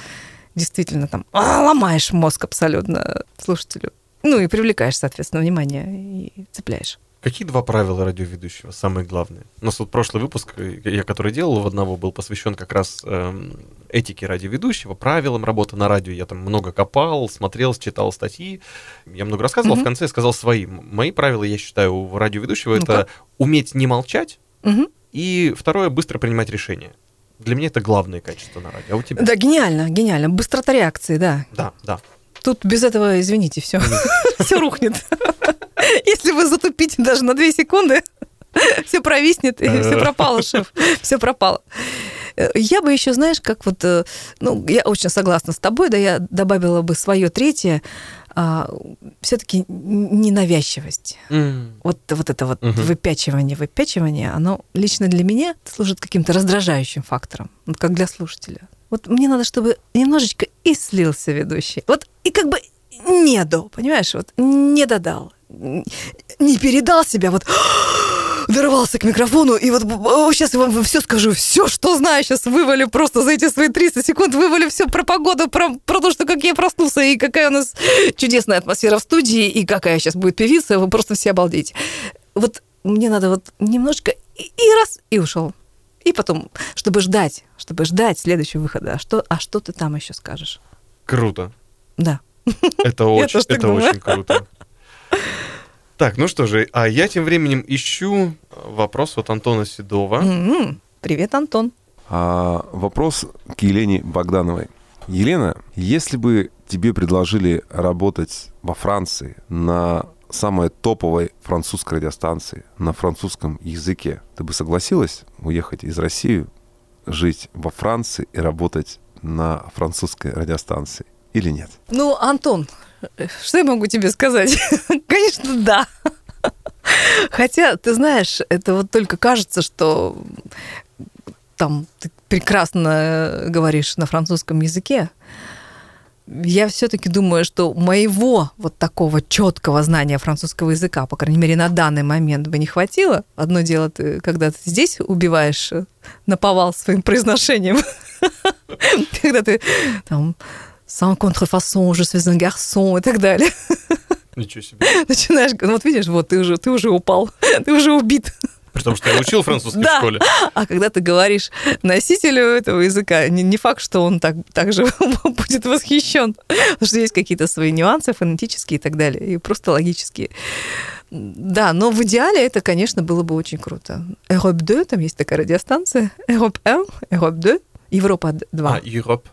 действительно там а, ломаешь мозг абсолютно слушателю. Ну и привлекаешь, соответственно, внимание и цепляешь. Какие два правила радиоведущего самые главные? У нас вот прошлый выпуск, э, я который делал в одного, был посвящен как раз эм, этике радиоведущего, правилам работы на радио. Я там много копал, смотрел, читал статьи. Я много рассказывал, Мгм. в конце сказал свои. Мои правила, я считаю, у радиоведущего Ну-ка. это уметь не молчать, Мгм. и второе, быстро принимать решения. Для меня это главное качество на радио. А у тебя? Да, гениально, гениально. Быстрота реакции, да. Да, да. Тут без этого, извините, все, все рухнет. Если вы затупите даже на две секунды, все провиснет, и все пропало, шеф. Все пропало. Э, Я бы еще, знаешь, как вот, э, ну, я очень согласна с тобой, да, я добавила бы свое третье, все-таки ненавязчивость. М. Вот, вот это вот Мгм. выпячивание, выпячивание, оно лично для меня служит каким-то раздражающим фактором, вот как для слушателя. Вот мне надо, чтобы немножечко и слился ведущий. Вот и как бы не до, понимаешь, вот не додал, не передал себя, вот дорвался к микрофону, и вот сейчас я вам все скажу, все, что знаю, сейчас вывалю просто за эти свои 300 секунд, вывалю все про погоду, про, про то, что как я проснулся, и какая у нас чудесная атмосфера в студии, и какая сейчас будет певица, вы просто все обалдеете. Вот мне надо вот немножко, и, и раз, и ушел. И потом, чтобы ждать, чтобы ждать следующего выхода. А что, а что ты там еще скажешь? Круто. Да. Это очень, это думаю. очень круто. Так, ну что же, а я тем временем ищу вопрос от Антона Седова. М-м. Привет, Антон. А, вопрос к Елене Богдановой. Елена, если бы тебе предложили работать во Франции на самой топовой французской радиостанции на французском языке, ты бы согласилась уехать из России, жить во Франции и работать на французской радиостанции или нет? Ну, Антон, что я могу тебе сказать? Конечно, да. Хотя, ты знаешь, это вот только кажется, что там ты прекрасно говоришь на французском языке. Я все-таки думаю, что моего вот такого четкого знания французского языка, по крайней мере, на данный момент бы не хватило. Одно дело, ты, когда ты здесь убиваешь наповал своим произношением, когда ты там sans contrefaçon, je suis un garçon и так далее. Ничего себе. Начинаешь, ну вот видишь, вот ты уже, ты уже упал, ты уже убит. При том, что я учил французский Да. в школе. А когда ты говоришь носителю этого языка, не, не факт, что он так, так же будет восхищен. Потому что есть какие-то свои нюансы фонетические и так далее, и просто логические. Да, но в идеале это, конечно, было бы очень круто. Europe 2, там есть такая радиостанция. Europe 1, Europe 2, Европа 2. А. Europe,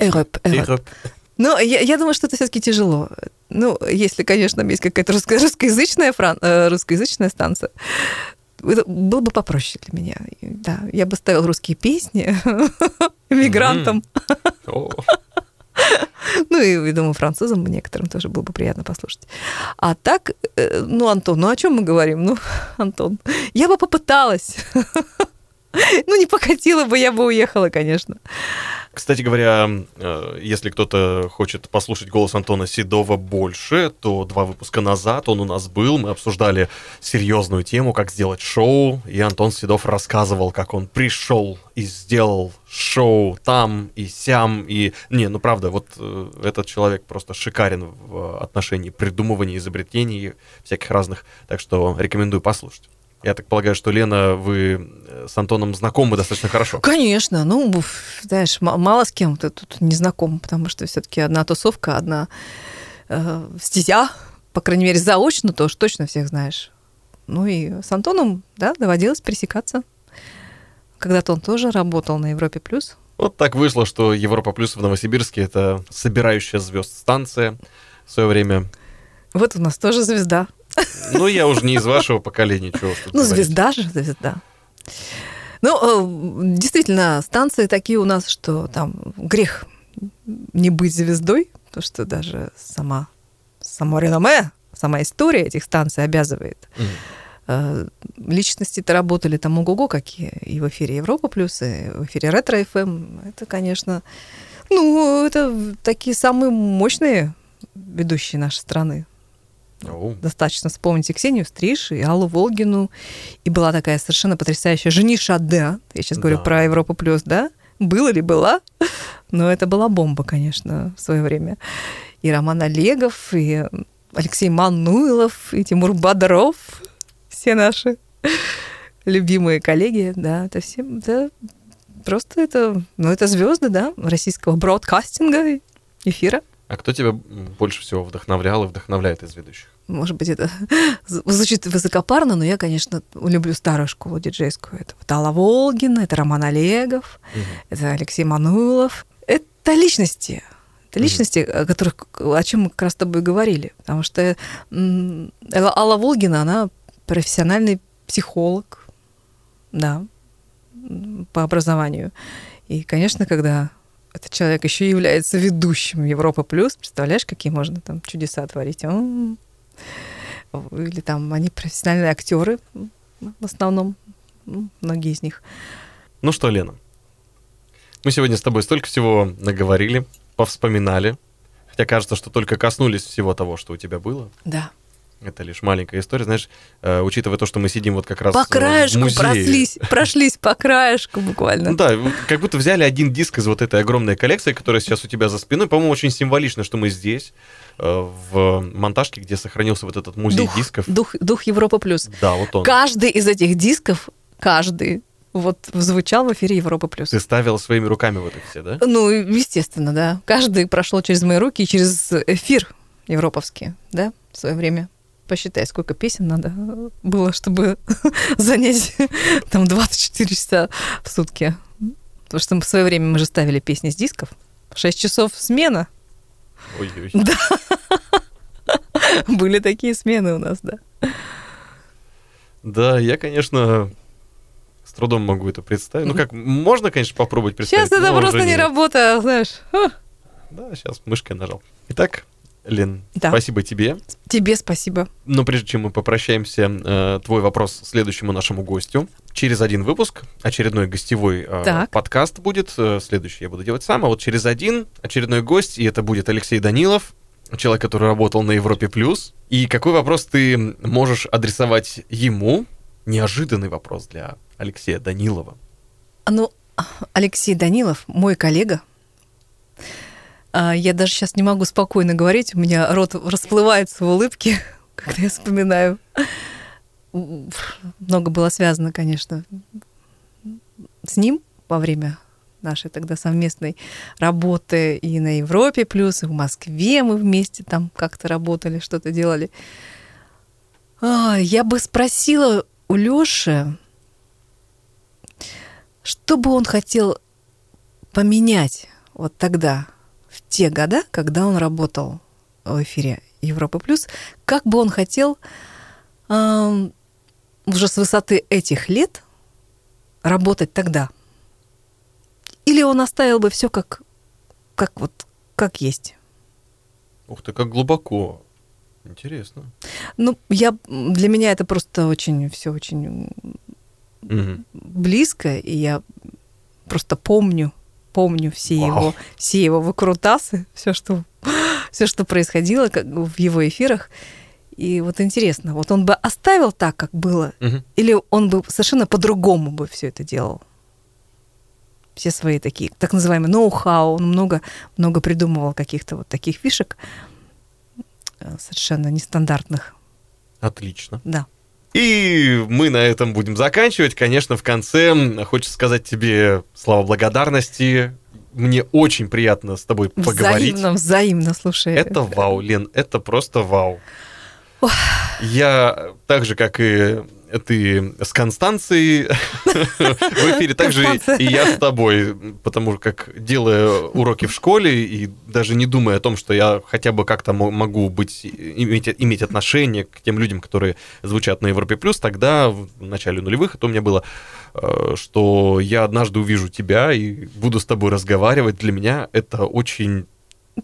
Europe. Европ. Ну, я, я думаю, что это все-таки тяжело. Ну, если, конечно, есть какая-то русско- русскоязычная, фран- э, русскоязычная станция, это было бы попроще для меня. Да, я бы ставил русские песни мигрантам. Ну, и, и думаю, французам некоторым тоже было бы приятно послушать. А так, э, ну, Антон, ну о чем мы говорим? Ну, Антон, я бы попыталась. Ну, не покатила бы, я бы уехала, конечно. Кстати говоря, э, если кто-то хочет послушать голос Антона Седова больше, то два выпуска назад он у нас был, мы обсуждали серьезную тему, как сделать шоу, и Антон Седов рассказывал, как он пришел и сделал шоу там и сям, и... Не, ну правда, вот э, этот человек просто шикарен в отношении придумывания, изобретений всяких разных, так что рекомендую послушать. Я так полагаю, что, Лена, вы с Антоном знакомы достаточно хорошо. Конечно, ну, знаешь, мало с кем ты тут не знаком, потому что все-таки одна тусовка, одна э, стезя, по крайней мере, заочно, то уж точно всех знаешь. Ну и с Антоном, да, доводилось пересекаться. Когда-то он тоже работал на Европе плюс. Вот так вышло, что Европа Плюс в Новосибирске — это собирающая звезд станция в свое время. Вот у нас тоже звезда. Ну, я уже не из вашего поколения, чего Ну, звезда же, звезда. Ну, э, действительно, станции такие у нас, что там грех не быть звездой, потому что даже сама, само реноме, сама история этих станций обязывает. Э, Личности-то работали там ого-го какие, и в эфире Европа Плюс, и в эфире Ретро ФМ. Это, конечно, ну, это такие самые мощные ведущие нашей страны. Оу. Достаточно вспомнить и Ксению Стриж, и Аллу Волгину. И была такая совершенно потрясающая Жени Шаде. Я сейчас говорю Да. про Европу Плюс, да? Было ли была? Но это была бомба, конечно, в свое время. И Роман Олегов, и Алексей Мануилов, и Тимур Бодров. Все наши любимые коллеги, да, это все, да, просто это, ну, это звезды, да, российского бродкастинга, эфира. А кто тебя больше всего вдохновлял и вдохновляет из ведущих? Может быть, это звучит высокопарно, но я, конечно, люблю старую школу диджейскую. Это вот Алла Волгина, это Роман Олегов, это Алексей Мануилов. Это личности. Это личности, о которых, о чем мы как раз с тобой говорили. Потому что Алла Волгина, она профессиональный психолог, да, по образованию. И, конечно, когда этот человек еще является ведущим Европа Плюс, представляешь, какие можно там чудеса творить? Или там они профессиональные актеры в основном, многие из них. Ну что, Лена, мы сегодня с тобой столько всего наговорили, повспоминали. Хотя кажется, что только коснулись всего того, что у тебя было. Да. Это лишь маленькая история. Знаешь, э, учитывая то, что мы сидим вот как раз По э, в краешку музее. прошлись, прошлись по краешку буквально. Ну да, как будто взяли один диск из вот этой огромной коллекции, которая сейчас у тебя за спиной. По-моему, очень символично, что мы здесь, э, в монтажке, где сохранился вот этот музей дух, дисков. дух, дух Европа Плюс. Да, вот он. Каждый из этих дисков, каждый, вот звучал в эфире Европа Плюс. Ты ставила своими руками вот их все, да? Ну, естественно, да. Каждый прошел через мои руки и через эфир европовский, да, в свое время. Посчитай, сколько песен надо было, чтобы занять там 24 часа в сутки. Потому что в свое время мы же ставили песни с дисков. 6 часов смена. Ой-ой. Были такие смены у нас, да. Да, я, конечно, с трудом могу это представить. Ну как, можно, конечно, попробовать представить. Сейчас это просто не нет. работа, знаешь. Да, сейчас мышкой нажал. Итак, Лен, Да. спасибо тебе. Тебе спасибо. Но прежде чем мы попрощаемся, э, твой вопрос следующему нашему гостю. Через один выпуск очередной гостевой э, Так. подкаст будет. Э, Следующий я буду делать сам. А вот через один очередной гость, и это будет Алексей Данилов, человек, который работал на Европе Плюс. И какой вопрос ты можешь адресовать ему? Неожиданный вопрос для Алексея Данилова. Ну, Алексей Данилов, мой коллега. А, Я даже сейчас не могу спокойно говорить, у меня рот расплывается в улыбке, когда я вспоминаю. Много было связано, конечно, с ним во время нашей тогда совместной работы и на Европе, плюс и в Москве мы вместе там как-то работали, что-то делали. А, Я бы спросила у Лёши, что бы он хотел поменять вот тогда, в те года, когда он работал в эфире Европа Плюс, как бы он хотел ам, уже с высоты этих лет работать тогда? Или он оставил бы все как, как вот как есть? Ух ты, как глубоко. Интересно. Ну, я для меня это просто очень все очень Мгм. близко, и я просто помню, помню все Вау. его, все его выкрутасы, все, что, все, что происходило в его эфирах. И вот интересно, вот он бы оставил так, как было, Мгм. или он бы совершенно по-другому бы все это делал? Все свои такие, так называемые ноу-хау, он много, много придумывал каких-то вот таких фишек э, совершенно нестандартных, Отлично. да. И мы на этом будем заканчивать. Конечно, в конце хочется сказать тебе слова благодарности. Мне очень приятно с тобой поговорить. Взаимно, взаимно, слушай. Это вау, Лен, это просто вау. Я так же, как и ты с Констанцией в эфире, так же и я с тобой, потому как делая уроки в школе и даже не думая о том, что я хотя бы как-то мо- могу быть, иметь, иметь отношение к тем людям, которые звучат на Европе+, Плюс, тогда в начале нулевых это у меня было, э, что я однажды увижу тебя и буду с тобой разговаривать. Для меня это очень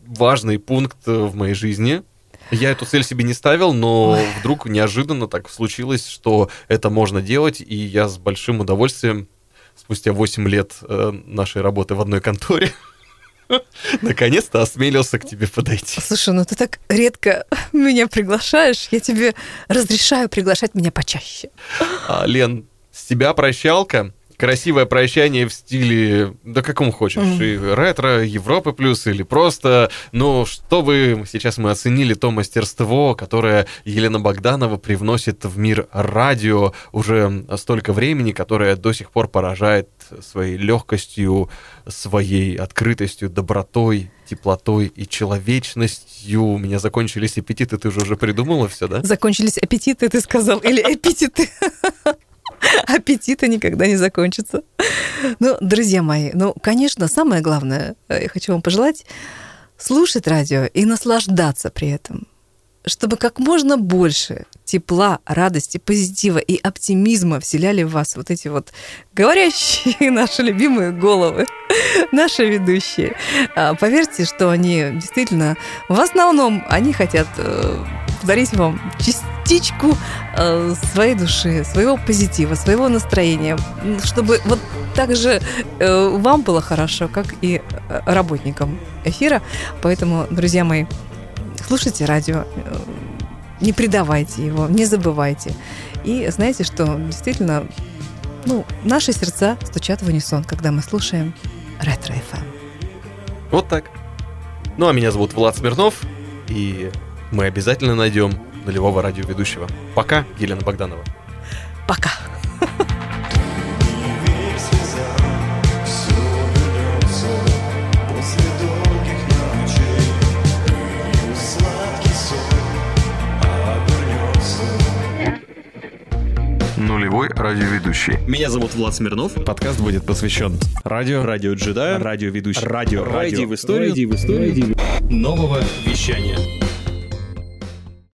важный пункт в моей жизни. Я эту цель себе не ставил, но вдруг неожиданно так случилось, что это можно делать, и я с большим удовольствием спустя 8 лет э, нашей работы в одной конторе наконец-то осмелился к тебе подойти. Слушай, ну ты так редко меня приглашаешь, я тебе разрешаю приглашать меня почаще. А, Лен, с тебя прощалка. Красивое прощание в стиле, да каком хочешь, Мгм. и ретро, Европы плюс, или просто, ну, чтобы сейчас мы оценили то мастерство, которое Елена Богданова привносит в мир радио уже столько времени, которое до сих пор поражает своей легкостью, своей открытостью, добротой, теплотой и человечностью. У меня закончились аппетиты, ты же уже придумала все, да? Закончились аппетиты, ты сказал, или аппетиты. Аппетиты никогда не закончатся. Ну, друзья мои, ну, конечно, самое главное, э, я хочу вам пожелать слушать радио и наслаждаться при этом, чтобы как можно больше тепла, радости, позитива и оптимизма вселяли в вас вот эти вот говорящие наши любимые головы, наши ведущие. А, Поверьте, что они действительно, в основном, они хотят э, подарить вам частичку э, своей души, своего позитива, своего настроения, чтобы вот так же э, вам было хорошо, как и э, работникам эфира. Поэтому, друзья мои, слушайте радио, э, не предавайте его, не забывайте. И знаете, что действительно, ну, наши сердца стучат в унисон, когда мы слушаем ретро FM. Вот так. Ну, а меня зовут Влад Смирнов, и мы обязательно найдем нулевого радиоведущего. Пока, Елена Богданова. Пока. Нулевой радиоведущий. Меня зовут Влад Смирнов. Подкаст будет посвящен радио, Радио джедая. радиоведущий. Радио. Войди Радио. в историю. Войди в историю. Нового вещания.